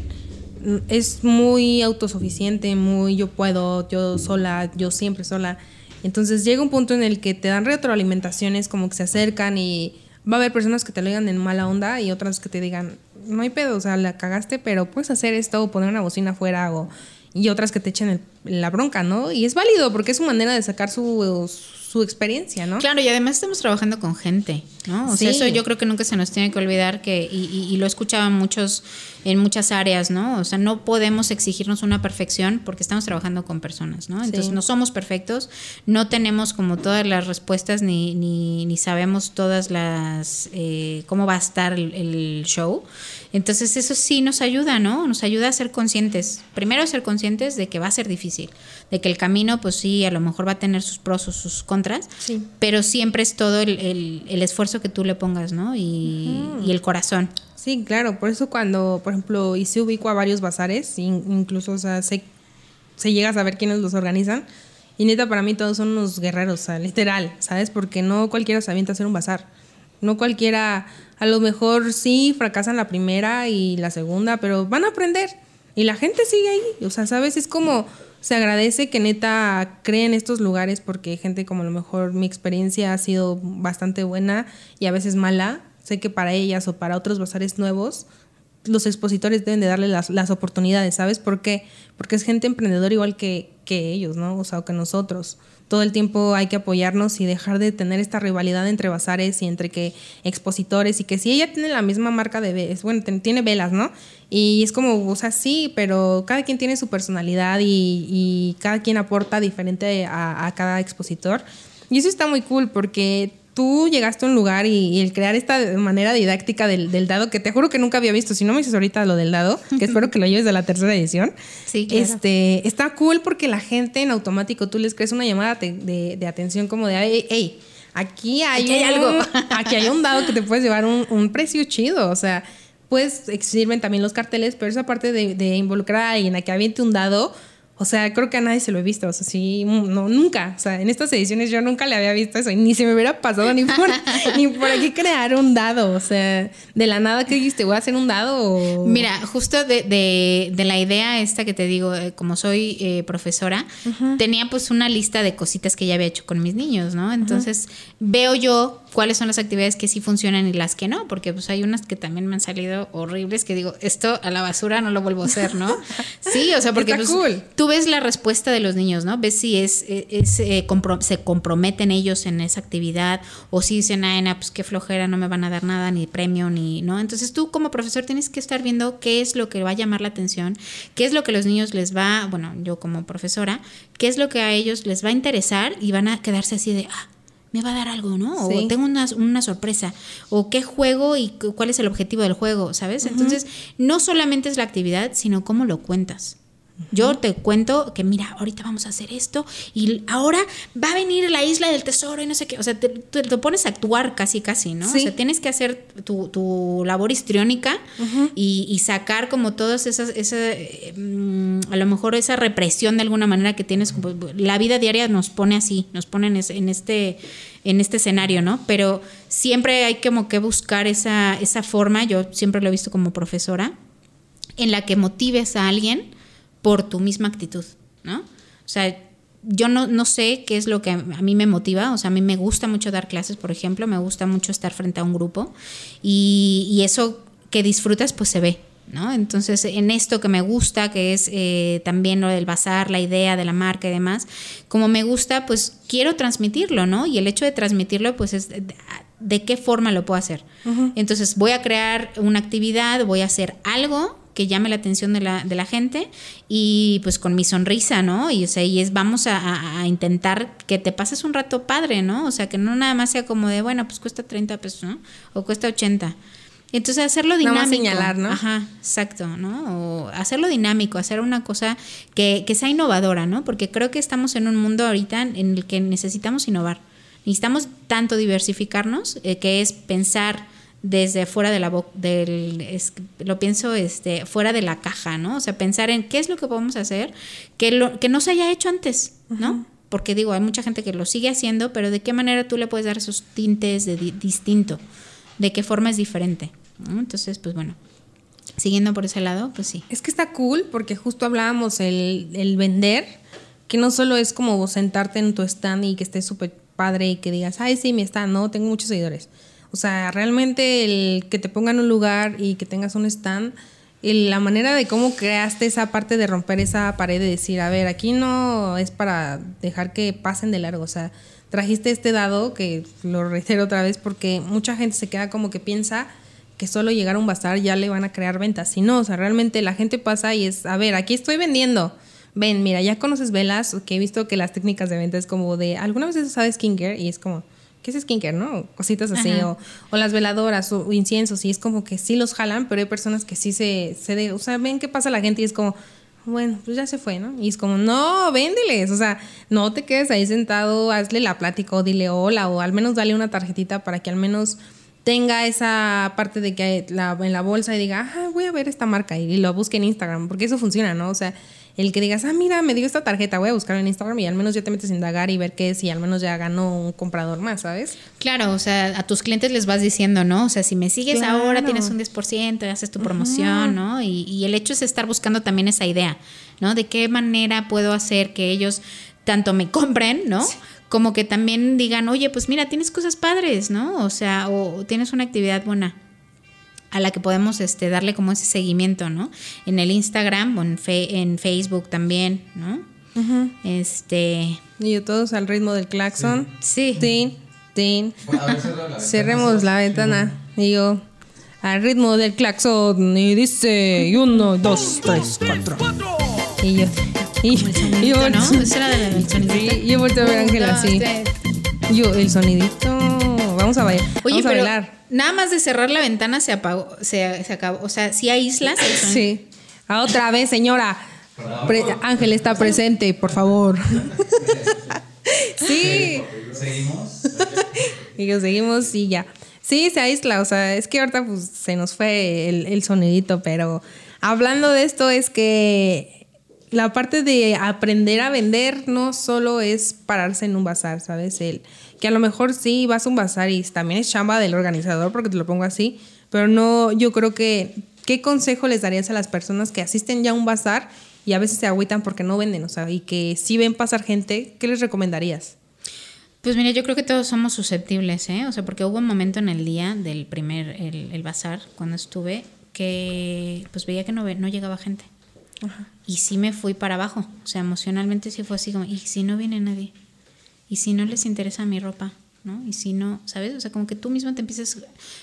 S2: mm, es muy autosuficiente, muy yo puedo, yo sola, yo siempre sola. Entonces llega un punto en el que te dan retroalimentaciones, como que se acercan y va a haber personas que te lo digan en mala onda y otras que te digan, no hay pedo, o sea, la cagaste, pero puedes hacer esto o poner una bocina afuera o y otras que te echen el- la bronca, ¿no? Y es válido porque es su manera de sacar su, su experiencia, ¿no?
S3: Claro, y además estamos trabajando con gente, ¿no? O sea,
S2: Sí.
S3: eso yo creo que nunca se nos tiene que olvidar que, y, y- y lo escuchaban muchos en muchas áreas, ¿no? O sea, no podemos exigirnos una perfección porque estamos trabajando con personas, ¿no? Entonces,
S2: Sí.
S3: no somos perfectos, no tenemos como todas las respuestas ni, ni, ni sabemos todas las, eh, cómo va a estar el, el show. Entonces, eso sí nos ayuda, ¿no? Nos ayuda a ser conscientes. Primero, ser conscientes de que va a ser difícil, de que el camino, pues sí, a lo mejor va a tener sus pros o sus contras,
S2: Sí.
S3: pero siempre es todo el, el- el esfuerzo que tú le pongas, ¿no? Y, y el corazón.
S2: Sí, claro, por eso cuando, por ejemplo, se ubico a varios bazares, in- incluso, o sea, se, se llega a saber quiénes los organizan, y neta, para mí todos son unos guerreros, o sea, literal, ¿sabes? Porque no cualquiera se avienta a hacer un bazar. No cualquiera, a lo mejor sí fracasan la primera y la segunda, pero van a aprender. Y la gente sigue ahí, o sea, ¿sabes? Es como, se agradece que neta creen estos lugares porque gente como a lo mejor mi experiencia ha sido bastante buena y a veces mala. Sé que para ellas o para otros bazares nuevos, los expositores deben de darle las, las oportunidades, ¿sabes? ¿Por qué? Porque es gente emprendedora igual que, que ellos, ¿no? O sea, o que nosotros. Todo el tiempo hay que apoyarnos y dejar de tener esta rivalidad entre bazares y entre que expositores y que si ella tiene la misma marca de velas, bueno, tiene velas, ¿no? Y es como, o sea, sí, pero cada quien tiene su personalidad y, y cada quien aporta diferente a, a cada expositor. Y eso está muy cool porque tú llegaste a un lugar y, y el crear esta manera didáctica del, del dado, que te juro que nunca había visto, si no me dices ahorita lo del dado, que espero que lo lleves de la tercera edición,
S3: Sí, claro.
S2: este, está cool porque la gente en automático tú les crees una llamada de, de- de atención como de, hey, hey, aquí hay,
S3: Aquí hay
S2: un-
S3: algo".
S2: aquí hay un dado que te puedes llevar un, un precio chido, o sea, pues sirven también los carteles, pero esa parte de, de involucrar a alguien a que aviente un dado, o sea, creo que a nadie se lo he visto, o sea, sí, mm, no, nunca, o sea, en estas ediciones yo nunca le había visto eso y ni se me hubiera pasado ni por, ni por aquí crear un dado, o sea, de la nada que dijiste, voy a hacer un dado o...
S3: Mira, justo de, de- de la idea esta que te digo, eh, como soy eh, profesora, tenía pues una lista de cositas que ya había hecho con mis niños, ¿no? Entonces veo yo cuáles son las actividades que sí funcionan y las que no, porque pues hay unas que también me han salido horribles que digo, esto a la basura no lo vuelvo a hacer, ¿no? Sí, o sea, porque pues,
S2: cool.
S3: tú ves la respuesta de los niños, ¿no? Ves si es, es, eh, compro- se comprometen ellos en esa actividad o si dicen, na, pues qué flojera, no me van a dar nada, ni premio, ni, ¿no? Entonces tú como profesor tienes que estar viendo qué es lo que va a llamar la atención, qué es lo que a los niños les va, bueno, yo como profesora, qué es lo que a ellos les va a interesar y van a quedarse así de, ah, me va a dar algo, ¿no?
S2: Sí.
S3: O tengo una, una sorpresa. O qué juego y cu- cuál es el objetivo del juego, ¿sabes? Entonces, no solamente es la actividad, sino cómo lo cuentas. Yo te cuento que mira, ahorita vamos a hacer esto y ahora va a venir la isla del tesoro y no sé qué. O sea, te, te- te pones a actuar casi, casi, ¿no?
S2: Sí.
S3: O sea, tienes que hacer tu, tu labor histriónica y, y sacar como todas esas, esa, eh, mm, a lo mejor esa represión de alguna manera que tienes. La vida diaria nos pone así, nos pone en este en este escenario, ¿no? Pero siempre hay como que buscar esa, esa forma, yo siempre lo he visto como profesora, en la que motives a alguien por tu misma actitud, ¿no? O sea, yo no, no sé qué es lo que a mí me motiva, o sea, a mí me gusta mucho dar clases, por ejemplo, me gusta mucho estar frente a un grupo y, y eso que disfrutas pues se ve, ¿no? Entonces, en esto que me gusta, que es eh, también lo del bazar, la idea de la marca y demás, como me gusta, pues quiero transmitirlo, ¿no? Y el hecho de transmitirlo, pues es de, de qué forma lo puedo hacer. Entonces, voy a crear una actividad, voy a hacer algo que llame la atención de la, de la gente y pues con mi sonrisa, ¿no? Y o sea, y es vamos a, intentar que te pases un rato padre, ¿no? O sea, que no nada más sea como de, bueno, pues cuesta 30 pesos, ¿no? O cuesta 80. Entonces hacerlo dinámico.
S2: más señalar, ¿no?
S3: Ajá, exacto, ¿no? O hacerlo dinámico, hacer una cosa que, que sea innovadora, ¿no? Porque creo que estamos en un mundo ahorita en el que necesitamos innovar. Necesitamos tanto diversificarnos, eh, que es pensar desde fuera de la boca, del, es- lo pienso este, fuera de la caja, ¿no? O sea, pensar en qué es lo que podemos hacer que, lo, que no se haya hecho antes, ¿no? Porque digo, hay mucha gente que lo sigue haciendo, pero de qué manera tú le puedes dar esos tintes de di- distinto, de qué forma es diferente. ¿no? Entonces, pues bueno, siguiendo por ese lado, pues sí.
S2: Es que está cool porque justo hablábamos el, el vender, que no solo es como sentarte en tu stand y que estés súper padre y que digas, ay, sí, mi stand, no, tengo muchos seguidores. O sea, realmente el que te pongan un lugar y que tengas un stand, la manera de cómo creaste esa parte de romper esa pared de decir, a ver, aquí no es para dejar que pasen de largo, o sea, trajiste este dado que lo reitero otra vez porque mucha gente se queda como que piensa que solo llegar a un bazar ya le van a crear ventas. Y no, o sea, realmente la gente pasa y es, a ver, aquí estoy vendiendo. Ven, mira, ya conoces velas, que he visto que las técnicas de venta es como de, ¿alguna vez has usado skincare? Y es como, ¿qué es skincare, no? Cositas así, o, o las veladoras o inciensos, y es como que sí los jalan, pero hay personas que sí se, se de, o sea, ven qué pasa la gente y es como, bueno, pues ya se fue, ¿no? Y es como, no, véndeles, o sea, no te quedes ahí sentado, hazle la plática o dile hola, o al menos dale una tarjetita para que al menos tenga esa parte de que la, en la bolsa y diga, ah, voy a ver esta marca y lo busque en Instagram, porque eso funciona, ¿no? O sea, el que digas, ah, mira, me dio esta tarjeta, voy a buscar en Instagram y al menos ya te metes a indagar y ver qué es y al menos ya ganó un comprador más, ¿sabes?
S3: Claro, o sea, a tus clientes les vas diciendo, ¿no? O sea, si me sigues
S2: Claro.
S3: ahora tienes un 10%, haces tu promoción, ¿no? Y, y el hecho es estar buscando también esa idea, ¿no? De qué manera puedo hacer que ellos tanto me compren, ¿no? Como que también digan, oye, pues mira, tienes cosas padres, ¿no? O sea, o tienes una actividad buena a la que podemos este, darle como ese seguimiento, ¿no? En el Instagram o en, fe- en Facebook también, ¿no? Este,
S2: Y yo todos al ritmo del claxon.
S3: sí.
S2: Tin, tin.
S1: La ventana.
S2: Cerremos la ventana. Y yo, al ritmo del claxon. Y dice, y uno, dos, tres, cuatro. Y yo, y, yo,
S3: ¿no? Ese era del sonidito.
S2: Sí, yo volteo a ver a Ángela así. Yo, el sonidito. Vamos a bailar.
S3: Oye,
S2: Vamos a
S3: pero
S2: bailar.
S3: Nada más de cerrar la ventana se apagó, se, se acabó. O sea, si aíslas el sonido.
S2: Sí. Ah, otra vez, señora. Pre- Ángel está presente, por favor. sí.
S1: Seguimos.
S2: Y que seguimos y ya. Sí, se aísla, o sea, es que ahorita pues se nos fue el, el sonidito, pero hablando de esto es que la parte de aprender a vender no solo es pararse en un bazar, ¿sabes? El, que a lo mejor sí vas a un bazar y también es chamba del organizador, porque te lo pongo así, pero no, yo creo que, ¿qué consejo les darías a las personas que asisten ya a un bazar y a veces se agüitan porque no venden, o sea, y que sí ven pasar gente, ¿qué les recomendarías?
S3: Pues mira, yo creo que todos somos susceptibles, ¿eh? O sea, porque hubo un momento en el día del primer, el, el bazar, cuando estuve, que pues veía que no, no llegaba gente. Y sí me fui para abajo. O sea, emocionalmente sí fue así como, ¿y si no viene nadie? ¿Y si no les interesa mi ropa? ¿No? Y si no, ¿sabes? O sea, como que tú mismo te empiezas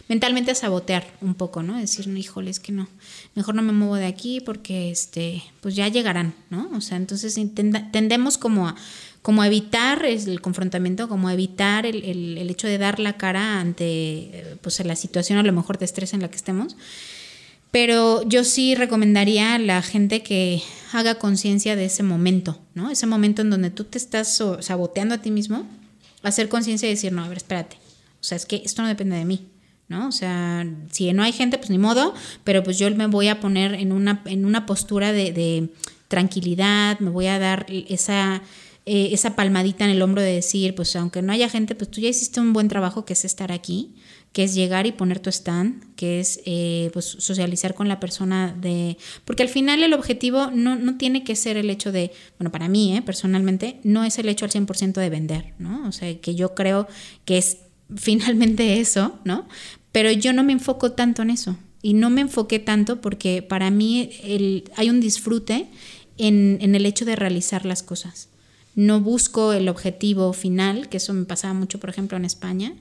S3: mentalmente a sabotear un poco, ¿no? Decir, no, híjole, es que no, mejor no me muevo de aquí porque, este, pues ya llegarán, ¿no? O sea, entonces tendemos como a, como a evitar el confrontamiento, como a evitar el, el- el hecho de dar la cara ante, eh, pues, la situación a lo mejor de estrés en la que estemos. Pero yo sí recomendaría a la gente que haga conciencia de ese momento, ¿no? Ese momento en donde tú te estás saboteando a ti mismo, hacer conciencia y decir, no, a ver, espérate. O sea, es que esto no depende de mí, ¿no? O sea, si no hay gente, pues ni modo, pero pues yo me voy a poner en una, en una postura de, de tranquilidad, me voy a dar esa, eh, esa palmadita en el hombro de decir, pues aunque no haya gente, pues tú ya hiciste un buen trabajo que es estar aquí que es llegar y poner tu stand, que es eh, pues, socializar con la persona de... Porque al final el objetivo no, no tiene que ser el hecho de, bueno, para mí, eh, personalmente, no es el hecho al 100% de vender, ¿no? O sea, que yo creo que es finalmente eso, ¿no? Pero yo no me enfoco tanto en eso. Y no me enfoqué tanto porque para mí el, hay un disfrute en, en el hecho de realizar las cosas no busco el objetivo final, que eso me pasaba mucho, por ejemplo, en España,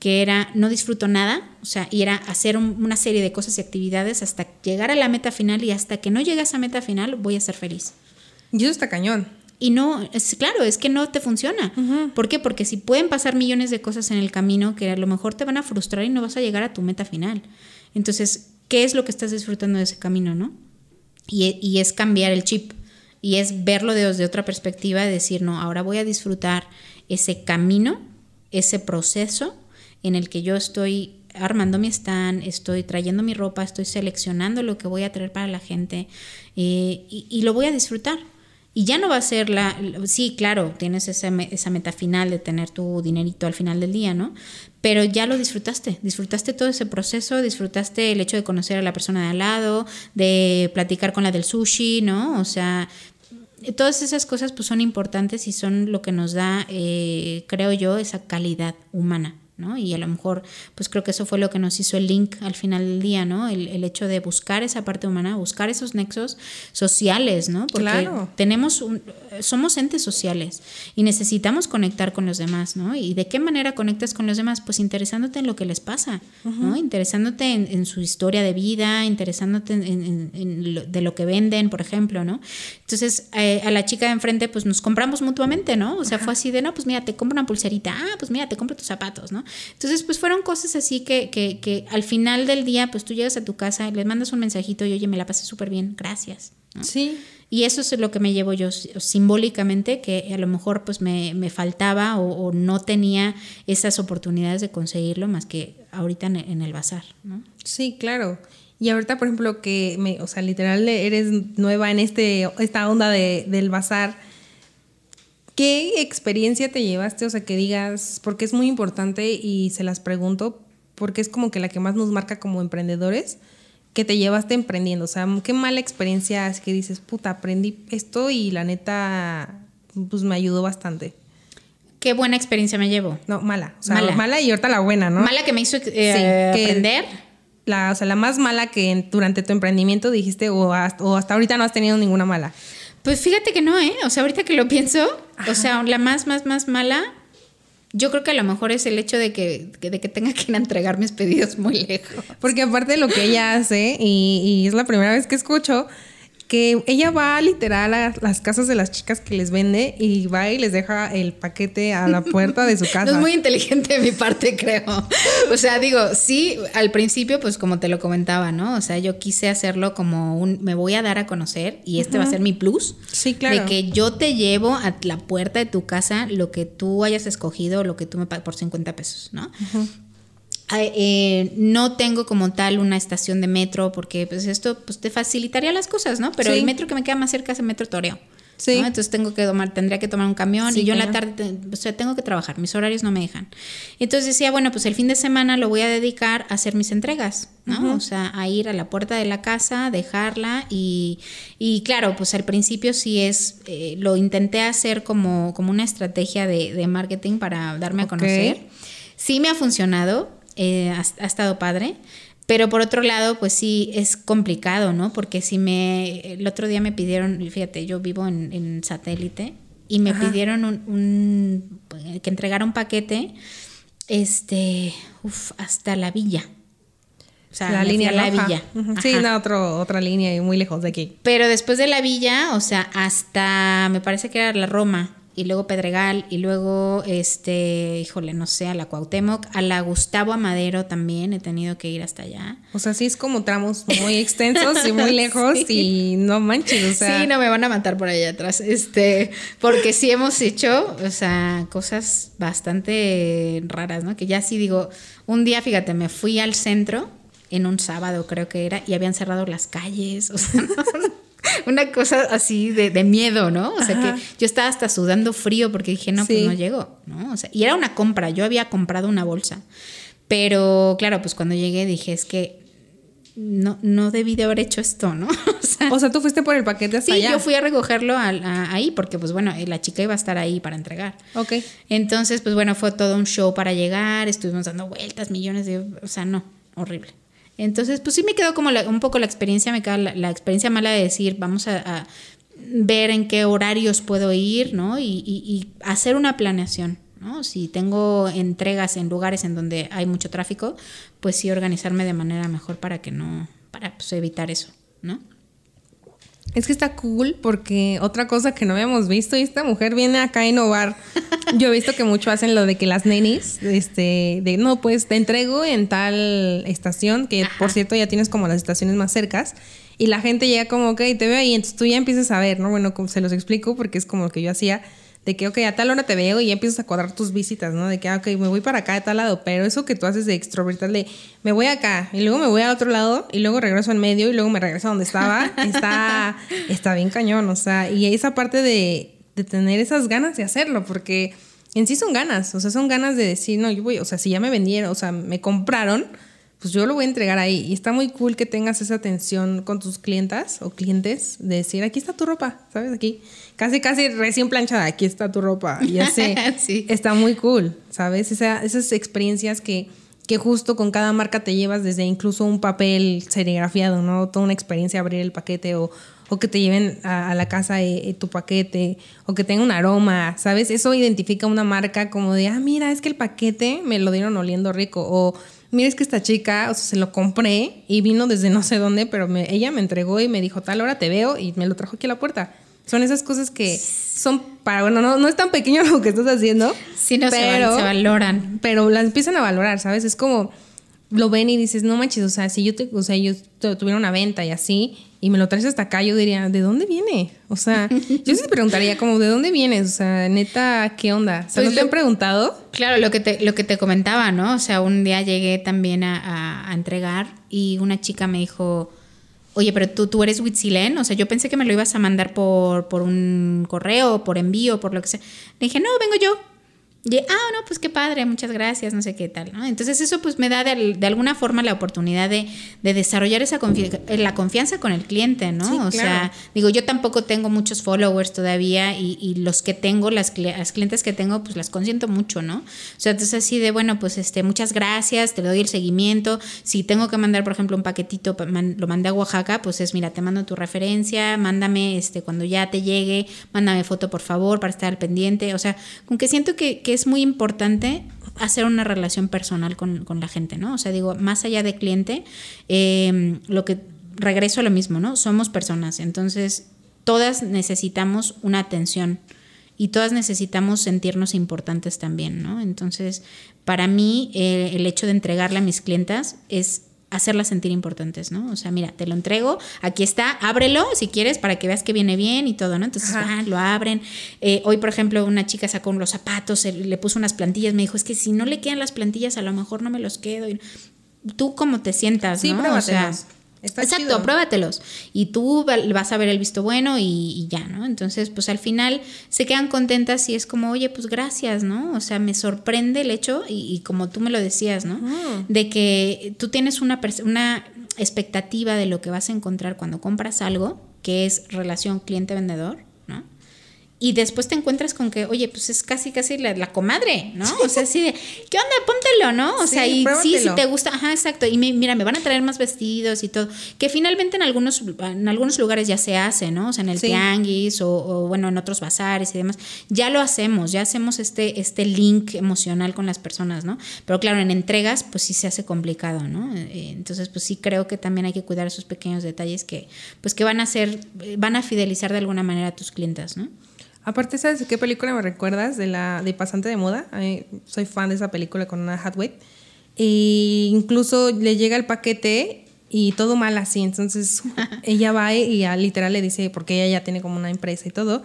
S3: que era no disfruto nada, o sea, y era hacer un- una serie de cosas y actividades hasta llegar a la meta final y hasta que no llegue a esa meta final voy a ser feliz.
S2: Y eso está cañón.
S3: Y no, es claro, es que no te funciona. ¿Por qué? Porque si pueden pasar millones de cosas en el camino que a lo mejor te van a frustrar y no vas a llegar a tu meta final. Entonces, ¿qué es lo que estás disfrutando de ese camino, no? Y, y es cambiar el chip. Y es verlo desde otra perspectiva, de decir, no, ahora voy a disfrutar ese camino, ese proceso en el que yo estoy armando mi stand, estoy trayendo mi ropa, estoy seleccionando lo que voy a traer para la gente eh, y, lo voy a disfrutar. Y ya no va a ser la... Sí, claro, tienes esa, esa meta final de tener tu dinerito al final del día, ¿no? Pero ya lo disfrutaste, disfrutaste todo ese proceso, disfrutaste el hecho de conocer a la persona de al lado, de platicar con la del sushi, ¿no? O sea, todas esas cosas pues son importantes y son lo que nos da, eh, creo yo, esa calidad humana. ¿No? Y a lo mejor, pues creo que eso fue lo que nos hizo el link al final del día, ¿no? El, el hecho de buscar esa parte humana, buscar esos nexos sociales, ¿no? Porque
S2: Claro.
S3: tenemos un, somos entes sociales y necesitamos conectar con los demás, ¿no? ¿Y de qué manera conectas con los demás? Pues interesándote en lo que les pasa, ¿no? Interesándote en, en su historia de vida, interesándote en, lo- de lo que venden, por ejemplo, ¿no? Entonces, eh, a la chica de enfrente, pues nos compramos mutuamente, ¿no? O sea, fue así de, no, pues mira, te compro una pulserita, ah, pues mira, te compro tus zapatos, ¿no? Entonces, pues fueron cosas así que, que, que al final del día, pues tú llegas a tu casa, les mandas un mensajito y, oye, me la pasé súper bien, gracias. ¿no?
S2: Sí.
S3: Y eso es lo que me llevo yo simbólicamente, que a lo mejor pues me, me faltaba o, o no tenía esas oportunidades de conseguirlo más que ahorita en, en el bazar, ¿no?
S2: Sí, claro. Y ahorita, por ejemplo, que me, o sea, literal eres nueva en este, esta onda de, del bazar. ¿Qué experiencia te llevaste? O sea, que digas, porque es muy importante y se las pregunto, porque es como que la que más nos marca como emprendedores, que te llevaste emprendiendo. O sea, qué mala experiencia es que dices, puta, aprendí esto y la neta, pues me ayudó bastante.
S3: Qué buena experiencia me llevo.
S2: No, mala. O sea,
S3: Mala.
S2: mala, y ahorita la buena, ¿no?
S3: Mala que me hizo eh,
S2: Sí, que-
S3: aprender.
S2: La, o sea, la más mala que durante tu emprendimiento dijiste o hasta, o hasta ahorita no has tenido ninguna mala.
S3: Pues fíjate que no, ¿eh? O sea, ahorita que lo pienso, o sea, la más, más, más mala, yo creo que a lo mejor es el hecho de que, que- de que tenga que ir a entregar mis pedidos muy lejos.
S2: Porque aparte de lo que ella hace, y, y es la primera vez que escucho, que ella va literal a las casas de las chicas que les vende y va y les deja el paquete a la puerta de su casa.
S3: No es muy inteligente de mi parte, creo. O sea, digo, sí, al principio, pues como te lo comentaba, ¿no? O sea, yo quise hacerlo como un, me voy a dar a conocer y este va a ser mi plus.
S2: Sí, claro.
S3: De que yo te llevo a la puerta de tu casa lo que tú hayas escogido, lo que tú me pagas por 50 pesos, ¿no? Eh, no tengo como tal una estación de metro porque pues esto pues te facilitaría las cosas, ¿no? Pero
S2: Sí.
S3: el metro que me queda más cerca es el metro Toreo.
S2: Sí.
S3: ¿no? Entonces tengo que tomar, tendría que tomar un camión
S2: Sí,
S3: y yo en la tarde, o sea, tengo que trabajar, mis horarios no me dejan. Entonces decía, bueno, pues el fin de semana lo voy a dedicar a hacer mis entregas, ¿no? O sea, a ir a la puerta de la casa, dejarla y, y claro, pues al principio sí es, eh, lo intenté hacer como, como una estrategia de, de marketing para darme a conocer. Sí me ha funcionado, eh, ha, ha estado padre. Pero por otro lado, pues sí, es complicado, ¿no? Porque si me. El otro día me pidieron, fíjate, yo vivo en, en satélite y me pidieron un, un- que entregara un paquete, este, uf, hasta la villa. O sea,
S2: la línea
S3: la
S2: roja.
S3: villa.
S2: Sí, no, otro, otra línea y muy lejos de aquí.
S3: Pero después de la villa, o sea, hasta me parece que era la Roma y luego Pedregal y luego este, híjole, no sé, a la Cuauhtémoc, a la Gustavo Amadero también he tenido que ir hasta allá.
S2: O sea, sí es como tramos muy extensos y muy lejos
S3: Sí.
S2: y no manches, o sea.
S3: sí, no me van a matar por allá atrás, este, porque sí hemos hecho, o sea, cosas bastante raras, ¿no? Que ya sí digo, un día, fíjate, me fui al centro en un sábado creo que era y habían cerrado las calles, o sea, una cosa así de, de miedo, ¿no? O sea,
S2: Ajá.
S3: que yo estaba hasta sudando frío porque dije, no, pues
S2: Sí.
S3: no llego, ¿no? O sea, y era una compra, yo había comprado una bolsa, pero claro, pues cuando llegué dije, es que no, no debí de haber hecho esto, ¿no? O sea,
S2: O sea, tú fuiste por el paquete hasta
S3: Sí,
S2: allá.
S3: yo fui a recogerlo al- a- ahí porque, pues bueno, la chica iba a estar ahí para entregar.
S2: Ok.
S3: Entonces, pues bueno, fue todo un show para llegar, estuvimos dando vueltas, millones de... O sea, no, horrible. Entonces, pues sí me quedó como la- un poco la experiencia, me queda la, experiencia mala de decir, vamos a, a ver en qué horarios puedo ir, ¿no? Y, y- y hacer una planeación, ¿no? Si tengo entregas en lugares en donde hay mucho tráfico, pues sí organizarme de manera mejor para que no, para pues, evitar eso, ¿no?
S2: Es que está cool porque otra cosa que no habíamos visto y esta mujer viene acá a innovar. Yo he visto que mucho hacen lo de que las nenis, este, de no, pues te entrego en tal estación, que por cierto ya tienes como las estaciones más cercas, y la gente llega como, ok, te veo ahí, entonces tú ya empiezas a ver, ¿no? Bueno, como se los explico porque es como lo que yo hacía, de que, ok, a tal hora te veo y ya empiezas a cuadrar tus visitas, ¿no? De que, ah, ok, me voy para acá de tal lado, pero eso que tú haces de extrovertirle, me voy acá y luego me voy al otro lado y luego regreso al medio y luego me regreso a donde estaba, está, está bien cañón, o sea, y esa parte de, de tener esas ganas de hacerlo, porque en sí son ganas, o sea, son ganas de decir, no, yo voy, o sea, si ya me vendieron, o sea, me compraron, pues pues yo lo voy a entregar ahí. Y está muy cool que tengas esa atención con tus clientas o clientes de decir, aquí está tu ropa, ¿sabes? Aquí, casi, casi recién planchada, aquí está tu ropa. Y así,
S3: Sí.
S2: está muy cool, ¿sabes? Esa- esas experiencias que, que justo con cada marca te llevas desde incluso un papel serigrafiado, ¿no? Toda una experiencia abrir el paquete o, o que te lleven a, a la casa eh, eh, tu paquete o que tenga un aroma, ¿sabes? Eso identifica una marca como de, ah, mira, es que el paquete me lo dieron oliendo rico o mira, es que esta chica, o sea, se lo compré y vino desde no sé dónde, pero me- ella me entregó y me dijo, tal hora te veo y me lo trajo aquí a la puerta. Son esas cosas que son para, bueno, no, no es tan pequeño lo que estás haciendo,
S3: Sí, no se val- se valoran.
S2: pero las empiezan a valorar, ¿sabes? Es como lo ven y dices, no manches, o sea, si yo te, o sea, yo tu- tuviera una venta y así, y me lo traes hasta acá, yo diría, ¿de dónde viene? O sea, yo sí te preguntaría como, ¿de dónde vienes? O sea, neta, ¿qué onda? O sea,
S3: Pues
S2: ¿no te han preguntado?
S3: Claro, lo que te, lo que te comentaba, ¿no? O sea, un día llegué también a, a- a entregar y una chica me dijo, oye, pero tú, tú eres Huitzilén, o sea, yo pensé que me lo ibas a mandar por, por un correo, por envío, por lo que sea. Le dije, no, vengo yo. Y, ah, no, pues qué padre, muchas gracias, no sé qué tal, ¿no? Entonces eso pues me da de, al- de alguna forma la oportunidad de, de desarrollar esa confi- eh, la confianza con el cliente, ¿no?
S2: Sí,
S3: o
S2: claro.
S3: sea, digo, yo tampoco tengo muchos followers todavía y, y los que tengo, las, las clientes que tengo, pues las consiento mucho, ¿no? O sea, entonces así de, bueno, pues este, muchas gracias, te doy el seguimiento. Si tengo que mandar, por ejemplo, un paquetito, man- lo mandé a Oaxaca, pues es, mira, te mando tu referencia, mándame, este, cuando ya te llegue, mándame foto, por favor, para estar al pendiente. O sea, como que siento que, que es muy importante hacer una relación personal con, con la gente, ¿no? O sea, digo, más allá de cliente, eh, lo que regreso a lo mismo, ¿no? Somos personas, entonces todas necesitamos una atención y todas necesitamos sentirnos importantes también, ¿no? Entonces, para mí, eh, el hecho de entregarle a mis clientas es hacerlas sentir importantes, ¿no? O sea, mira, te lo entrego, aquí está, ábrelo si quieres para que veas que viene bien y todo, ¿no? Entonces, ah, lo abren. Eh, hoy, por ejemplo, una chica sacó los zapatos, le puso unas plantillas, me dijo, es que si no le quedan las plantillas, a lo mejor no me los quedo. Y tú cómo te sientas,
S2: Sí,
S3: ¿no? O sea,
S2: Está
S3: Exacto,
S2: chido.
S3: pruébatelos. Y tú va- vas a ver el visto bueno y, y ya, ¿no? Entonces, pues al final se quedan contentas y es como, oye, pues gracias, ¿no? O sea, me sorprende el hecho, y, y como tú me lo decías, ¿no? De que tú tienes una, una expectativa de lo que vas a encontrar cuando compras algo, que es relación cliente-vendedor. Y después te encuentras con que, oye, pues es casi, casi la, la comadre, ¿no? O sea, así de, ¿qué onda? Póntelo, ¿no? O
S2: Sí,
S3: sea, y sí, si
S2: pruébatelo.
S3: te gusta, ajá, exacto. Y me- mira, me van a traer más vestidos y todo. Que finalmente en algunos, en algunos lugares ya se hace, ¿no? O sea, en el
S2: Sí.
S3: tianguis o, o, bueno, en otros bazares y demás. Ya lo hacemos, ya hacemos este, este link emocional con las personas, ¿no? Pero claro, en entregas, pues sí se hace complicado, ¿no? Eh, Entonces, pues sí creo que también hay que cuidar esos pequeños detalles que, pues que van a hacer, van a fidelizar de alguna manera a tus clientas, ¿no?
S2: Aparte, ¿sabes qué película me recuerdas? De la de Pasante de Moda. A mí- soy fan de esa película con Anna Hathaway. Y incluso le llega el paquete y todo mal así. Entonces ella va y literal le dice, porque ella ya tiene como una empresa y todo,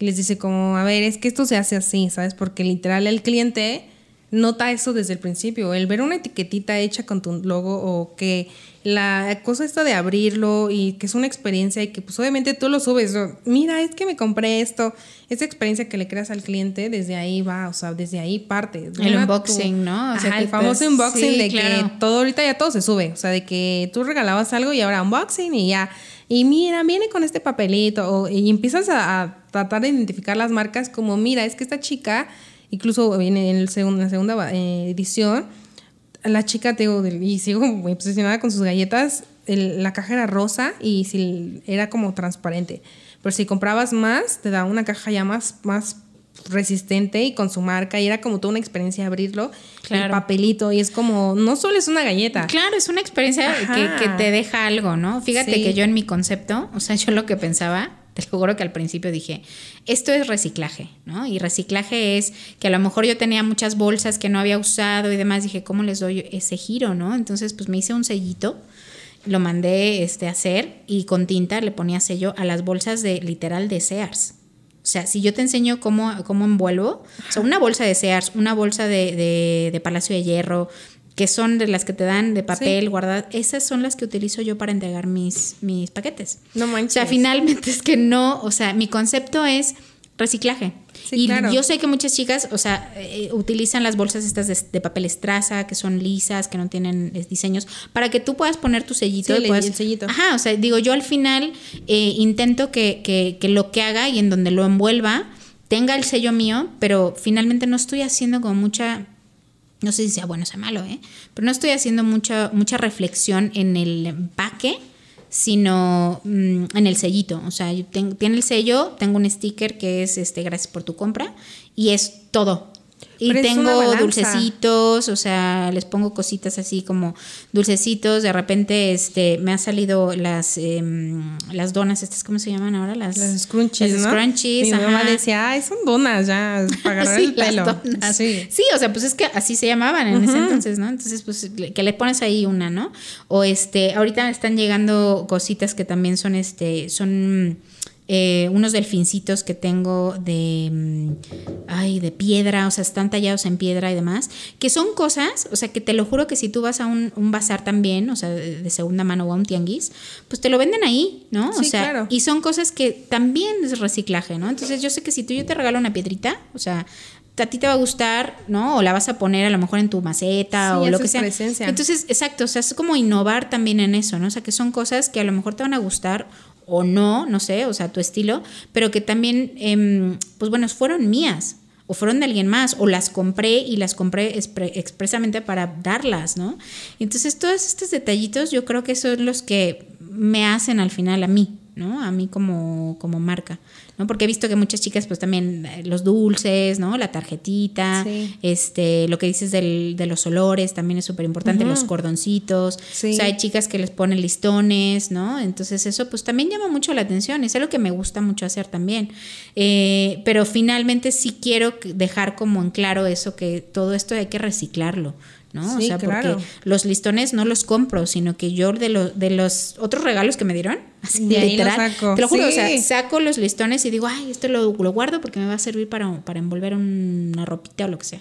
S2: y les dice como, a ver, es que esto se hace así, ¿sabes? Porque literal el cliente nota eso desde el principio. El ver una etiquetita hecha con tu logo o que la cosa esta de abrirlo y que es una experiencia y que pues obviamente tú lo subes. ¿no? Mira, es que me compré esto. Esa experiencia que le creas al cliente, desde ahí va, o sea, desde ahí parte.
S3: El
S2: Una,
S3: unboxing, ¿no? O sea,
S2: Ajá, el famoso unboxing
S3: sí,
S2: de
S3: claro.
S2: que todo ahorita ya todo se sube. O sea, de que tú regalabas algo y ahora unboxing y ya. Y mira, viene con este papelito. o- y empiezas a, a tratar de identificar las marcas como, mira, es que esta chica, incluso viene en, el segun- en la segunda eh, edición, la chica, te digo, y sigo muy obsesionada con sus galletas, el- la caja era rosa y si era como transparente. Pero si comprabas más, te da una caja ya más, más resistente y con su marca y era como toda una experiencia abrirlo, el
S3: Claro.
S2: papelito y es como, no solo es una galleta.
S3: Claro, es una experiencia que, que te deja algo, ¿no? Fíjate
S2: Sí.
S3: que yo en mi concepto, o sea, yo lo que pensaba, te lo juro que al principio dije, esto es reciclaje, ¿no? Y reciclaje es que a lo mejor yo tenía muchas bolsas que no había usado y demás, dije, ¿cómo les doy ese giro, no? Entonces, pues me hice un sellito, lo mandé este, a hacer y con tinta le ponía sello a las bolsas de literal de Sears. O sea, si yo te enseño cómo, cómo envuelvo, o sea, una bolsa de Sears, una bolsa de, de- de Palacio de Hierro, que son de las que te dan de papel
S2: Sí.
S3: guardadas, esas son las que utilizo yo para entregar mis, mis paquetes.
S2: No
S3: O
S2: manches.
S3: sea, finalmente es que no, o sea, mi concepto es reciclaje.
S2: Sí,
S3: y
S2: claro.
S3: yo sé que muchas chicas, o sea, eh, utilizan las bolsas estas de, de papel estraza, que son lisas, que no tienen eh, diseños, para que tú puedas poner tu sellito.
S2: Sí,
S3: y puedas-
S2: el sellito.
S3: Ajá, o sea, digo, yo al final eh, intento que, que- que lo que haga y en donde lo envuelva tenga el sello mío, pero finalmente no estoy haciendo como mucha no sé si sea bueno o sea malo, ¿eh? Pero no estoy haciendo mucha, mucha reflexión en el empaque, sino mm, en el sellito. O sea, yo ten- tiene el sello, tengo un sticker que es este gracias por tu compra y es todo. Y
S2: Pero
S3: tengo dulcecitos, o sea, les pongo cositas así como dulcecitos. De repente, este, me han salido las, em, las donas, estas, ¿cómo se llaman ahora? Las,
S2: Las scrunchies,
S3: las
S2: ¿no?
S3: scrunchies,
S2: Mi mamá decía, ay, son donas ya, para agarrar
S3: Sí,
S2: el pelo.
S3: las donas.
S2: Sí.
S3: Sí, o sea, pues es que así se llamaban en ese entonces, ¿no? Entonces, pues que le pones ahí una, ¿no? O este, ahorita me están llegando cositas que también son este, son eh, unos delfincitos que tengo de, mm, ay, de piedra, o sea, están tallados en piedra y demás, que son cosas, o sea, que te lo juro que si tú vas a un, un bazar también, o sea, de, de segunda mano o a un tianguis, pues te lo venden ahí, ¿no? o
S2: Sí,
S3: sea,
S2: claro.
S3: y son cosas que también es reciclaje, ¿no? Entonces yo sé que si tú yo te regalo una piedrita, o sea, a ti te va a gustar, ¿no? O la vas a poner a lo mejor en tu maceta
S2: Sí,
S3: o lo que sea.
S2: presencia.
S3: Entonces, exacto, o sea, es como innovar también en eso, ¿no? O sea, que son cosas que a lo mejor te van a gustar o no, no sé, o sea, tu estilo, pero que también, em, pues bueno, fueron mías o fueron de alguien más, o las compré y las compré expre- expresamente para darlas, ¿no? Entonces, todos estos detallitos yo creo que son los que me hacen al final a mí, ¿no? A mí como, como marca, ¿no? Porque he visto que muchas chicas, pues también eh, los dulces, ¿no? La tarjetita,
S2: Sí.
S3: este, lo que dices del, de los olores también es súper importante, los cordoncitos,
S2: Sí.
S3: o sea, hay chicas que les ponen listones, ¿no? Entonces eso pues también llama mucho la atención, es algo que me gusta mucho hacer también, Eh, pero finalmente sí quiero dejar como en claro eso, que todo esto hay que reciclarlo. ¿No? o sea,
S2: claro.
S3: porque los listones no los compro, sino que yo de, los de los otros regalos que me dieron, así
S2: De ahí lo
S3: literal,
S2: saco.
S3: te lo juro, o
S2: Sí.
S3: sea, saco los listones y digo, ay, esto lo, lo guardo porque me va a servir para, para envolver una ropita o lo que sea.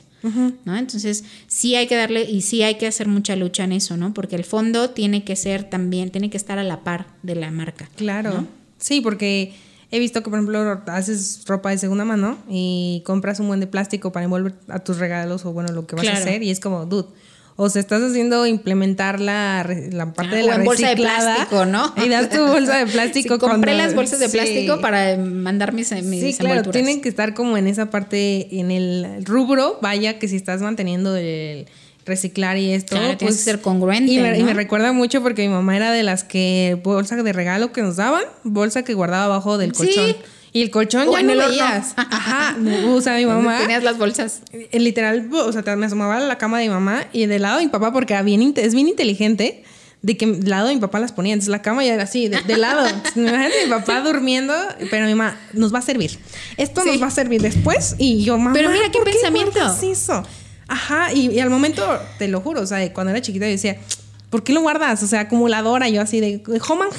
S3: ¿no? Entonces, sí hay que darle y sí hay que hacer mucha lucha en eso, ¿no? Porque el fondo tiene que ser también, tiene que estar a la par de la marca.
S2: Claro.
S3: ¿no?
S2: Sí, porque he visto que, por ejemplo, haces ropa de segunda mano y compras un buen de plástico para envolver a tus regalos o, bueno, lo que vas
S3: Claro.
S2: a hacer y es como, dude. O sea, estás haciendo implementar la, la parte de
S3: O
S2: la
S3: en bolsa de plástico, ¿no?
S2: Y das tu bolsa de plástico.
S3: Sí, compré
S2: cuando-
S3: las bolsas de
S2: Sí.
S3: plástico para mandar mis, mis
S2: Sí, claro, tienen que estar como en esa parte, en el rubro, vaya que si estás manteniendo el reciclar y esto,
S3: Claro,
S2: pues
S3: que ser congruente,
S2: Y me, y
S3: ¿no?
S2: me recuerda mucho porque mi mamá era de las que bolsa de regalo que nos daban, bolsa que guardaba abajo del
S3: Sí.
S2: colchón. Y el colchón ya no lo veías. Ajá, o sea, mi mamá
S3: Tenías las bolsas.
S2: eh, literal, o sea, me asomaba a la cama de mi mamá y del lado de mi papá, porque era bien, es bien inteligente, de que del lado de mi papá las ponía. Entonces la cama ya era así, de, de lado. Imagínate mi papá durmiendo, pero mi mamá nos va a servir. Esto
S3: Sí.
S2: nos va a servir después. Y yo, mamá.
S3: Pero mira qué
S2: ¿por
S3: pensamiento.
S2: guardas eso? Ajá, y, y al momento, te lo juro, o sea, cuando era chiquita yo decía, ¿por qué lo guardas? O sea, acumuladora, yo así de,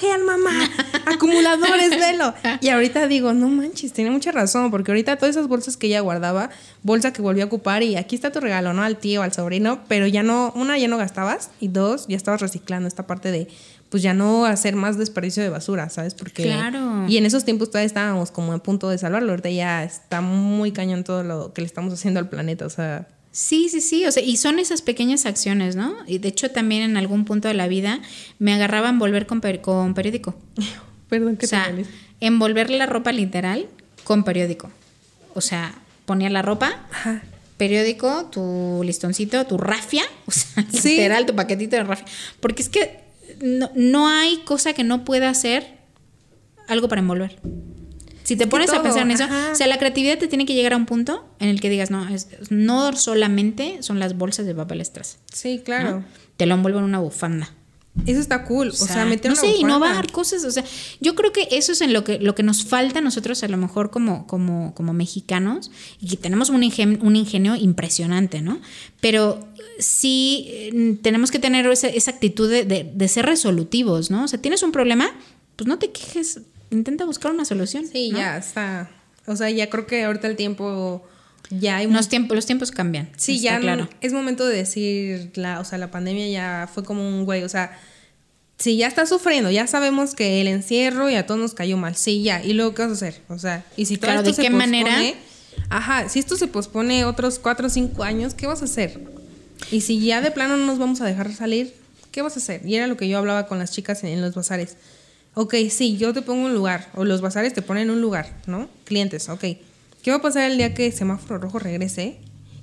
S2: heal, mamá, acumuladores, velo. Y ahorita digo, no manches, tiene mucha razón, porque ahorita todas esas bolsas que ella guardaba, bolsa que volvió a ocupar y aquí está tu regalo, ¿no? Al tío, al sobrino, pero ya no, una, ya no gastabas y dos, ya estabas reciclando esta parte de, pues ya no hacer más desperdicio de basura, ¿sabes? Porque...
S3: Claro.
S2: Y en esos tiempos todavía estábamos como a punto de salvarlo, ahorita ya está muy cañón todo lo que le estamos haciendo al planeta, o sea...
S3: Sí, sí, sí, o sea, y son esas pequeñas acciones, ¿no? Y de hecho también en algún punto de la vida me agarraba a envolver con, per- con periódico.
S2: Perdón que
S3: O sea,
S2: te
S3: envolver la ropa literal con periódico. O sea, ponía la ropa,
S2: Ajá.
S3: periódico, tu listoncito, tu rafia, o sea,
S2: Sí.
S3: literal, tu paquetito de rafia. Porque es que no, no hay cosa que no pueda hacer algo para envolver. Si te pones a pensar en eso,
S2: ajá.
S3: o sea, la creatividad te tiene que llegar a un punto en el que digas, no, es, no solamente son las bolsas de papel strass.
S2: Sí, claro.
S3: Te lo envuelvo en una bufanda.
S2: Eso está cool. O sea, meter
S3: no sé,
S2: bufanda.
S3: innovar cosas. O sea, yo creo que eso es en lo que, lo que nos falta a nosotros, a lo mejor como, como, como mexicanos, y que tenemos un ingenio, un ingenio impresionante, ¿no? Pero sí eh, tenemos que tener esa, esa actitud de, de- de ser resolutivos, ¿no? O sea, tienes un problema, pues no te quejes, intenta buscar una solución.
S2: Sí,
S3: ¿no?
S2: ya está. O sea, ya creo que ahorita el tiempo ya hay
S3: Los tiempos, los tiempos cambian.
S2: Sí,
S3: está
S2: ya
S3: claro.
S2: es momento de decir, la, o sea, la pandemia ya fue como un güey, o sea, si ya estás sufriendo, ya sabemos que el encierro y a todos nos cayó mal, sí, ya, ¿y luego qué vas a hacer? O sea, y si todo
S3: Claro,
S2: esto
S3: ¿de
S2: se
S3: qué manera?
S2: pospone, ajá, si esto se pospone otros cuatro o cinco años, ¿qué vas a hacer? Y si ya de plano no nos vamos a dejar salir, ¿qué vas a hacer? Y era lo que yo hablaba con las chicas en, en los bazares. Ok, sí, yo te pongo un lugar, o los bazares te ponen un lugar, ¿no? Clientes, ok. ¿Qué va a pasar el día que semáforo rojo regrese?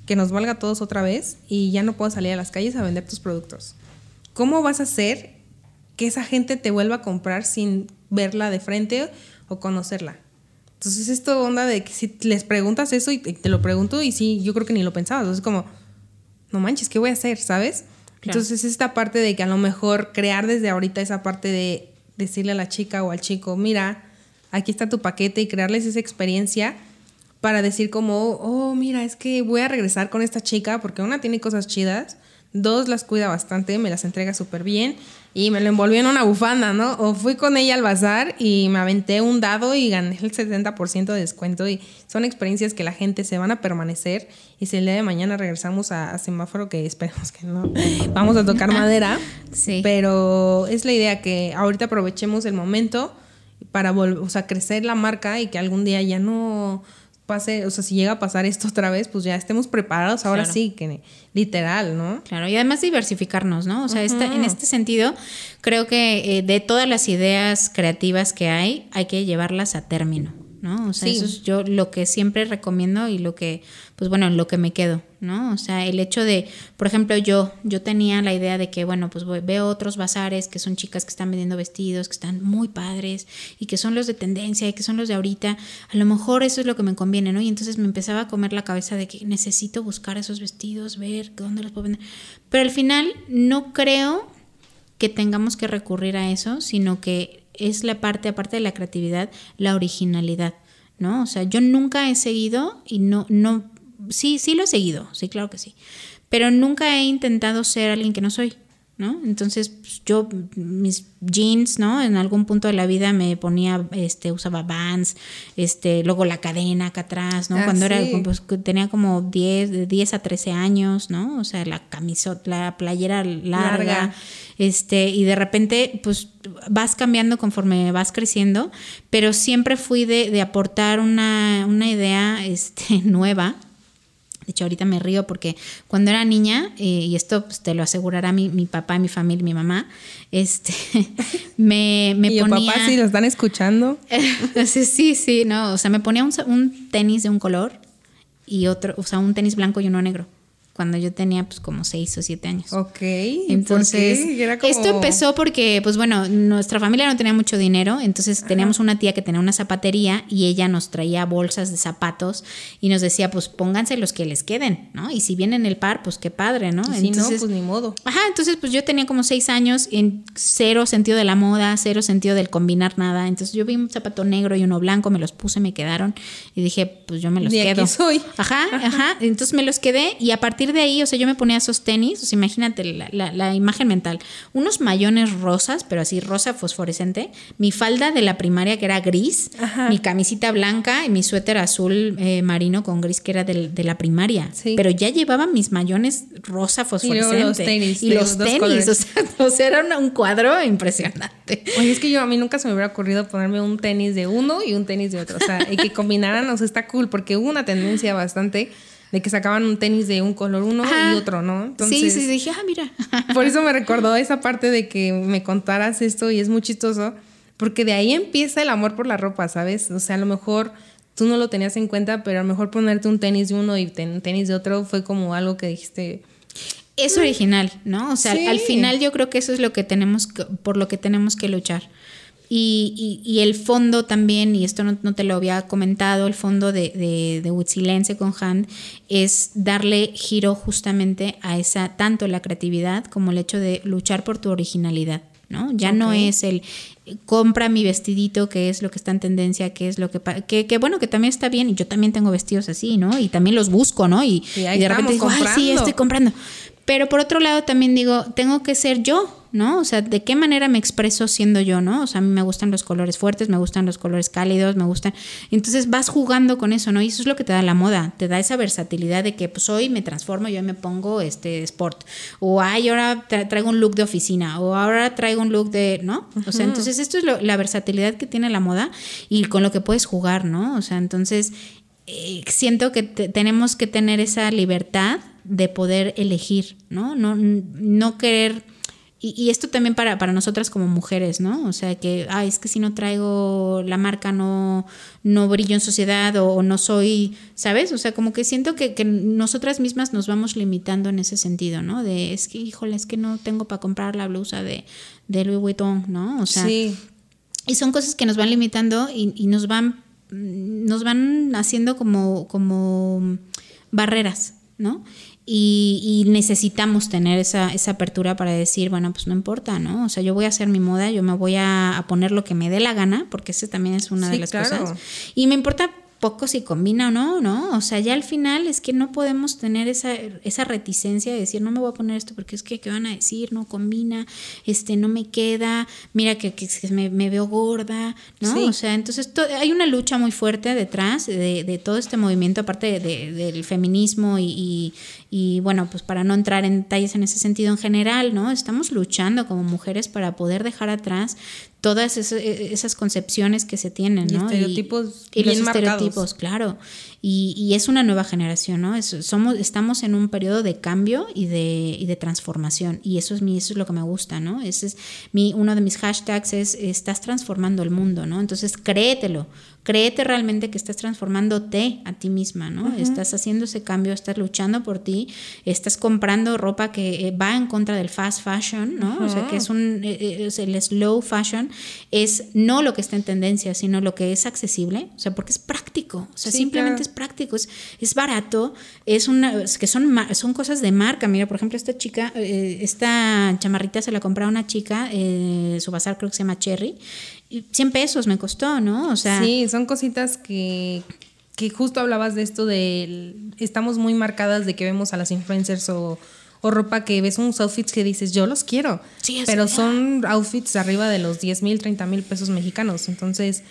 S2: Que nos valga a todos otra vez y ya no puedas salir a las calles a vender tus productos. ¿Cómo vas a hacer que esa gente te vuelva a comprar sin verla de frente o conocerla? Entonces, esto onda de que si les preguntas eso y te, lo pregunto y sí, yo creo que ni lo pensabas. Entonces, como, no manches, ¿qué voy a hacer? ¿Sabes?
S3: Claro.
S2: Entonces, esta parte de que a lo mejor crear desde ahorita esa parte de decirle a la chica o al chico, mira, aquí está tu paquete y crearles esa experiencia para decir como, oh, mira, es que voy a regresar con esta chica porque una tiene cosas chidas, dos las cuida bastante, me las entrega súper bien y me lo envolvió en una bufanda, ¿no? O fui con ella al bazar y me aventé un dado y gané el 70% de descuento y son experiencias que la gente se van a permanecer y si el día de mañana regresamos a, a semáforo, que esperemos que no, vamos a tocar madera,
S3: Sí.
S2: pero es la idea que ahorita aprovechemos el momento para o sea, crecer la marca y que algún día ya no pase, o sea, si llega a pasar esto otra vez, pues ya estemos preparados ahora
S3: Claro.
S2: sí, que literal, ¿no?
S3: Claro, y además diversificarnos, ¿no? O sea, esta- en este sentido, creo que eh, de todas las ideas creativas que hay, hay que llevarlas a término, ¿no? O sea,
S2: Sí.
S3: eso es yo lo que siempre recomiendo y lo que, pues bueno, en lo que me quedo, ¿no? O sea, el hecho de, por ejemplo, yo, yo tenía la idea de que, bueno, pues voy- veo otros bazares que son chicas que están vendiendo vestidos, que están muy padres y que son los de tendencia y que son los de ahorita, a lo mejor eso es lo que me conviene, ¿no? Y entonces me empezaba a comer la cabeza de que necesito buscar esos vestidos, ver dónde los puedo vender. Pero al final no creo que tengamos que recurrir a eso, sino que es la parte, aparte de la creatividad, la originalidad, ¿no? O sea, yo nunca he seguido y no, no, sí, sí lo he seguido, sí, claro que sí, pero nunca he intentado ser alguien que no soy, ¿no? Entonces, pues, yo, mis jeans, ¿no? En algún punto de la vida me ponía, este, usaba Vans, este, luego la cadena acá atrás, ¿no?
S2: Ah,
S3: Cuando era,
S2: sí.
S3: pues, que tenía como 10, de 10 a 13 años, ¿no? O sea, la camisota, la playera larga,
S2: Larga.
S3: este, y de repente, pues vas cambiando conforme vas creciendo, pero siempre fui de, de aportar una, una idea este, nueva. De hecho, ahorita me río porque cuando era niña, eh, y esto pues, te lo asegurará mi, mi papá, mi familia, mi mamá, este, me, me
S2: y
S3: ponía...
S2: papá, si lo están escuchando,
S3: sí, sí, sí, no, o sea, me ponía un, un tenis de un color y otro, o sea, un tenis blanco y uno negro, cuando yo tenía pues como seis o siete años.
S2: ok. ¿y
S3: Entonces?
S2: Era como-
S3: esto empezó porque, pues bueno, nuestra familia no tenía mucho dinero, entonces teníamos una tía que tenía una zapatería y ella nos traía bolsas de zapatos y nos decía, pues pónganse los que les queden, ¿no? Y si vienen el par, pues qué padre, ¿no?
S2: Y si no, pues ni modo.
S3: Ajá, entonces pues yo tenía como seis años en cero sentido de la moda, cero sentido del combinar nada. Entonces yo vi un zapato negro y uno blanco, me los puse, me quedaron y dije, pues yo me los
S2: De aquí
S3: quedo.
S2: soy.
S3: Ajá, ajá. Entonces me los quedé y a partir de ahí, o sea, yo me ponía esos tenis, o sea, imagínate la, la- la imagen mental, unos mayones rosas, pero así rosa fosforescente, mi falda de la primaria que era gris,
S2: Ajá.
S3: mi camisita blanca y mi suéter azul eh, marino con gris que era del- de, la primaria.
S2: Sí.
S3: Pero ya llevaba mis mayones rosa fosforescente.
S2: los tenis
S3: Y
S2: de
S3: los tenis, o sea, o sea, era un- un cuadro impresionante.
S2: Oye, es que yo a mí nunca se me hubiera ocurrido ponerme un tenis de uno y un tenis de otro. O sea, y que combinaran, o sea, está cool, porque hubo una tendencia bastante de que sacaban un tenis de un color uno
S3: Ajá.
S2: y otro, ¿no? Entonces,
S3: sí, sí, sí, dije, ah, mira.
S2: Por eso me recordó esa parte de que me contaras esto y es muy chistoso, porque de ahí empieza el amor por la ropa, ¿sabes? O sea, a lo mejor tú no lo tenías en cuenta, pero a lo mejor ponerte un tenis de uno y un tenis de otro fue como algo que dijiste,
S3: es original, ¿no? O sea,
S2: Sí.
S3: al final yo creo que eso es lo que tenemos, que- por lo que tenemos que luchar. Y, y- y el fondo también, y esto no, no te lo había comentado, el fondo de, de, de Huitzilense con Hand es darle giro justamente a esa, tanto la creatividad como el hecho de luchar por tu originalidad, ¿no? Ya no es el compra mi vestidito, que es lo que está en tendencia, que es lo que, que, que bueno, que también está bien, y yo también tengo vestidos así, ¿no? Y también los busco, ¿no? Y,
S2: Y
S3: de repente digo, ay, sí,
S2: comprando".
S3: estoy comprando. Pero por otro lado también digo, tengo que ser yo, ¿no? O sea, ¿de qué manera me expreso siendo yo, ¿no? O sea, a mí me gustan los colores fuertes, me gustan los colores cálidos, me gustan... Entonces vas jugando con eso, ¿no? Y eso es lo que te da la moda, te da esa versatilidad de que pues hoy me transformo, yo me pongo este sport, o ay, ahora tra- traigo un look de oficina, o ahora traigo un look de, ¿no? O sea, entonces esto es lo- la versatilidad que tiene la moda y con lo que puedes jugar, ¿no? O sea, entonces eh, siento que te- tenemos que tener esa libertad de poder elegir, ¿no? No, no querer... Y, y esto también para, para nosotras como mujeres, ¿no? O sea, que, ay, es que si no traigo la marca no, no brillo en sociedad o, o no soy, ¿sabes? O sea, como que siento que, que nosotras mismas nos vamos limitando en ese sentido, ¿no? De, es que, híjole, es que no tengo para comprar la blusa de, de Louis Vuitton, ¿no? O sea,
S2: sí.
S3: y son cosas que nos van limitando y, y nos van nos van haciendo como, como barreras, ¿no? Y, y necesitamos tener esa, esa apertura para decir, bueno, pues no importa, ¿no? O sea, yo voy a hacer mi moda, yo me voy a, a poner lo que me dé la gana, porque esa también es una
S2: Sí,
S3: de las
S2: claro.
S3: cosas. Y me importa poco si combina o no, ¿no? O sea, ya al final es que no podemos tener esa, esa reticencia de decir, no me voy a poner esto porque es que, ¿qué van a decir? No combina, este, no me queda, mira que, que- me, me veo gorda, ¿no?
S2: Sí.
S3: O sea, entonces to- hay una lucha muy fuerte detrás de, de todo este movimiento, aparte de- de- del feminismo y, y- y, bueno, pues para no entrar en detalles en ese sentido en general, ¿no? Estamos luchando como mujeres para poder dejar atrás todas esas, esas concepciones que se tienen,
S2: Y
S3: ¿no?
S2: estereotipos
S3: y, y los
S2: marcados.
S3: estereotipos, claro. Y, y es una nueva generación, ¿no? Es- somos, estamos en un periodo de cambio y de, y de transformación. Y eso es, mi, eso es lo que me gusta, ¿no? Ese es mi, uno de mis hashtags es estás transformando el mundo, ¿no? Entonces créetelo, créete realmente que estás transformándote a ti misma, ¿no? Estás haciendo ese cambio, estás luchando por ti, estás comprando ropa que eh, va en contra del fast fashion, ¿no? O sea, que es un, eh, eh, es el slow fashion es no lo que está en tendencia, sino lo que es accesible, o sea, porque es práctico, o sea,
S2: Sí,
S3: simplemente
S2: claro.
S3: es práctico, es, es barato, es una, es que son, son cosas de marca. Mira, por ejemplo, esta chica, eh, esta chamarrita se la compró a una chica, eh, su bazar creo que se llama Cherry, 100 pesos me costó, ¿no? O sea,
S2: Sí, son cositas que, que justo hablabas de esto de estamos muy marcadas de que vemos a las influencers o, o ropa que ves unos outfits que dices yo los quiero,
S3: Sí,
S2: pero
S3: verdad.
S2: son outfits arriba de los 10 mil, 30 mil pesos mexicanos. Entonces,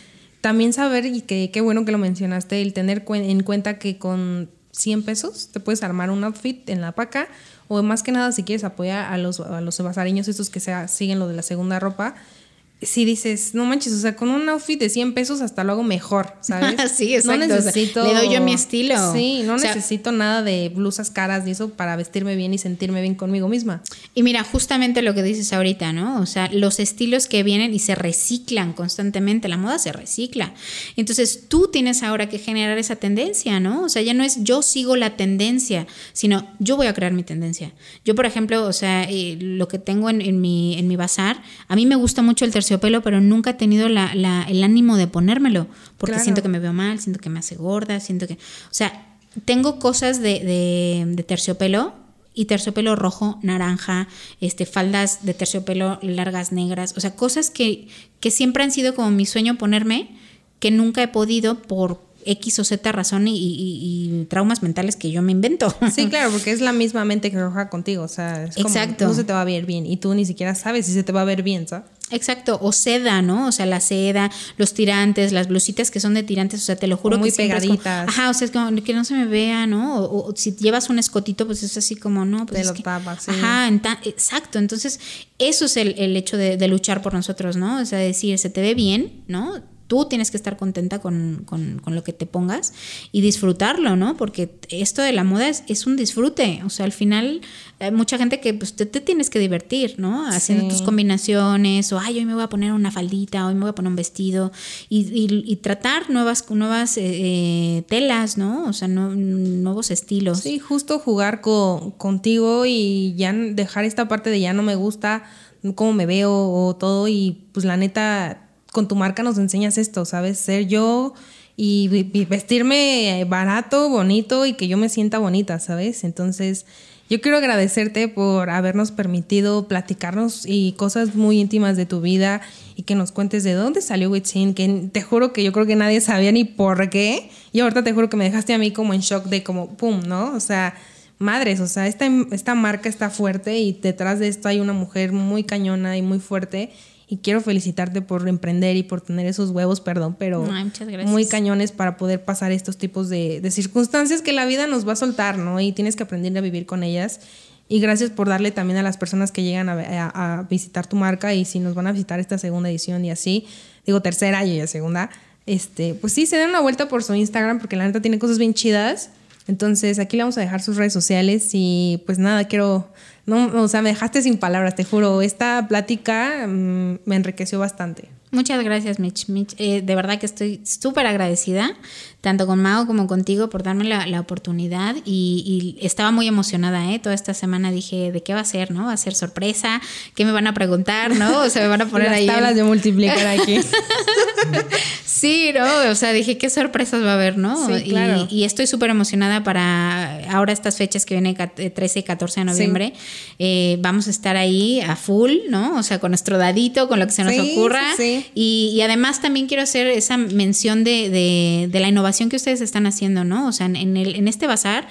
S2: también saber y que qué bueno que lo mencionaste, el tener cuen- en cuenta que con 100 pesos te puedes armar un outfit en la paca o más que nada si quieres apoyar a los, a los estos que se, siguen lo de la segunda ropa. Si dices, no manches, o sea, con un outfit de 100 pesos hasta lo hago mejor, ¿sabes?
S3: Sí, exacto,
S2: No
S3: o sea,
S2: necesito.
S3: le doy yo mi estilo.
S2: Sí, no
S3: O sea,
S2: necesito nada de blusas caras ni eso para vestirme bien y sentirme bien conmigo misma.
S3: Y mira, justamente lo que dices ahorita, ¿no? O sea, los estilos que vienen y se reciclan constantemente, la moda se recicla. Entonces tú tienes ahora que generar esa tendencia, ¿no? O sea, ya no es yo sigo la tendencia, sino yo voy a crear mi tendencia. Yo, por ejemplo, o sea, eh, lo que tengo en, en mi, en mi bazar, a mí me gusta mucho el terciopelo, pero nunca he tenido la- la- el ánimo de ponérmelo, porque
S2: Claro.
S3: siento que me veo mal, siento que me hace gorda, siento que... O sea, tengo cosas de, de- de terciopelo y terciopelo rojo, naranja, este, faldas de terciopelo largas negras, o sea, cosas que, que siempre han sido como mi sueño ponerme, que nunca he podido por X o Z razón y, y- y traumas mentales que yo me invento.
S2: Sí, claro, porque es la misma mente que trabaja contigo, o sea, es como,
S3: Exacto.
S2: no se te va a ver bien y tú ni siquiera sabes si se te va a ver bien, ¿sabes?
S3: Exacto, o seda, ¿no? O sea, la seda, los tirantes, las blusitas que son de tirantes, o sea, te lo juro
S2: O muy
S3: que es como-
S2: pegaditas.
S3: ajá, o sea, es como que no se me vea, ¿no? O, o si llevas un escotito, pues es así como, no, pues
S2: Te
S3: es
S2: lo
S3: que-
S2: tapas, sí.
S3: Ajá, exacto. Entonces, eso es el, el hecho de, de luchar por nosotros, ¿no? O sea, decir, se te ve bien, ¿no? Tú tienes que estar contenta con, con- con lo que te pongas y disfrutarlo, ¿no? Porque esto de la moda es, es un disfrute. O sea, al final, hay mucha gente que pues, te, te tienes que divertir, ¿no? Haciendo
S2: Sí.
S3: tus combinaciones, o ay, hoy me voy a poner una faldita, hoy me voy a poner un vestido, y, y- y tratar nuevas, nuevas eh, eh, telas, ¿no? O sea, no- nuevos estilos.
S2: Sí, justo jugar con, contigo y ya dejar esta parte de ya no me gusta cómo me veo o todo y pues la neta con tu marca nos enseñas esto, ¿sabes? Ser yo y, vestirme barato, bonito y que yo me sienta bonita, ¿sabes? Entonces yo quiero agradecerte por habernos permitido platicarnos y cosas muy íntimas de tu vida y que nos cuentes de dónde salió Witsin, que te juro que yo creo que nadie sabía ni por qué. Y ahorita te juro que me dejaste a mí como en shock de como, ¡pum!, ¿no? O sea, madres, o sea, esta, esta marca está fuerte y detrás de esto hay una mujer muy cañona y muy fuerte. Y quiero felicitarte por emprender y por tener esos huevos, perdón, pero muy cañones para poder pasar estos tipos de, de circunstancias que la vida nos va a soltar, ¿no? Y tienes que aprender a vivir con ellas. Y gracias por darle también a las personas que llegan a, a- a visitar tu marca y si nos van a visitar esta segunda edición y así, digo tercera y ya segunda, este, pues sí, se den una vuelta por su Instagram porque la neta tiene cosas bien chidas. Entonces aquí le vamos a dejar sus redes sociales y pues nada, quiero, no, o sea, me dejaste sin palabras, te juro, esta plática mm, me enriqueció bastante.
S3: Muchas gracias, Mitch. Mitch eh, de verdad que estoy súper agradecida, tanto con Mao como contigo, por darme la, la oportunidad. Y, y, estaba muy emocionada, ¿eh? Toda esta semana dije, ¿de qué va a ser, no? ¿Va a ser sorpresa? ¿Qué me van a preguntar, no? O sea, me van a poner
S2: Las
S3: ahí.
S2: tablas
S3: en-
S2: de multiplicar aquí.
S3: Sí, ¿no? O sea, dije, ¿qué sorpresas va a haber, no?
S2: Sí,
S3: Y-
S2: claro.
S3: y, estoy súper emocionada para ahora estas fechas que vienen cat- eh, 13 y 14 de noviembre. Eh, vamos a estar ahí a full, ¿no? O sea, con nuestro dadito, con lo que se nos
S2: Sí,
S3: ocurra.
S2: sí, sí.
S3: Y, y además también quiero hacer esa mención de, de- de la innovación que ustedes están haciendo, ¿no? O sea, en, el, en este bazar,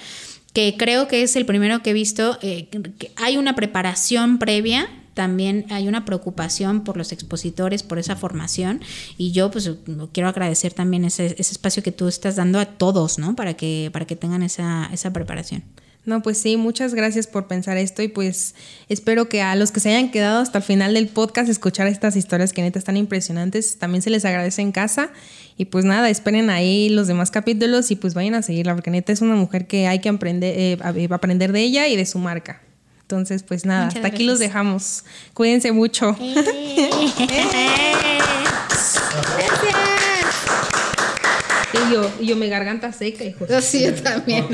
S3: que creo que es el primero que he visto, eh, que hay una preparación previa. También hay una preocupación por los expositores, por esa formación. Y yo, pues, quiero agradecer también ese, ese espacio que tú estás dando a todos, ¿no? Para que, para que tengan esa, esa preparación.
S2: No, pues sí, muchas gracias por pensar esto y pues espero que a los que se hayan quedado hasta el final del podcast escuchar estas historias que neta están impresionantes, también se les agradece en casa y pues nada, esperen ahí los demás capítulos y pues vayan a seguirla porque neta es una mujer que hay que aprender, eh, a- eh, aprender de ella y de su marca. Entonces, pues nada,
S3: Muchas
S2: hasta aquí los
S3: gracias.
S2: dejamos. Cuídense mucho. Y yo, y yo me garganta seca, hijo.
S3: Sí, yo también.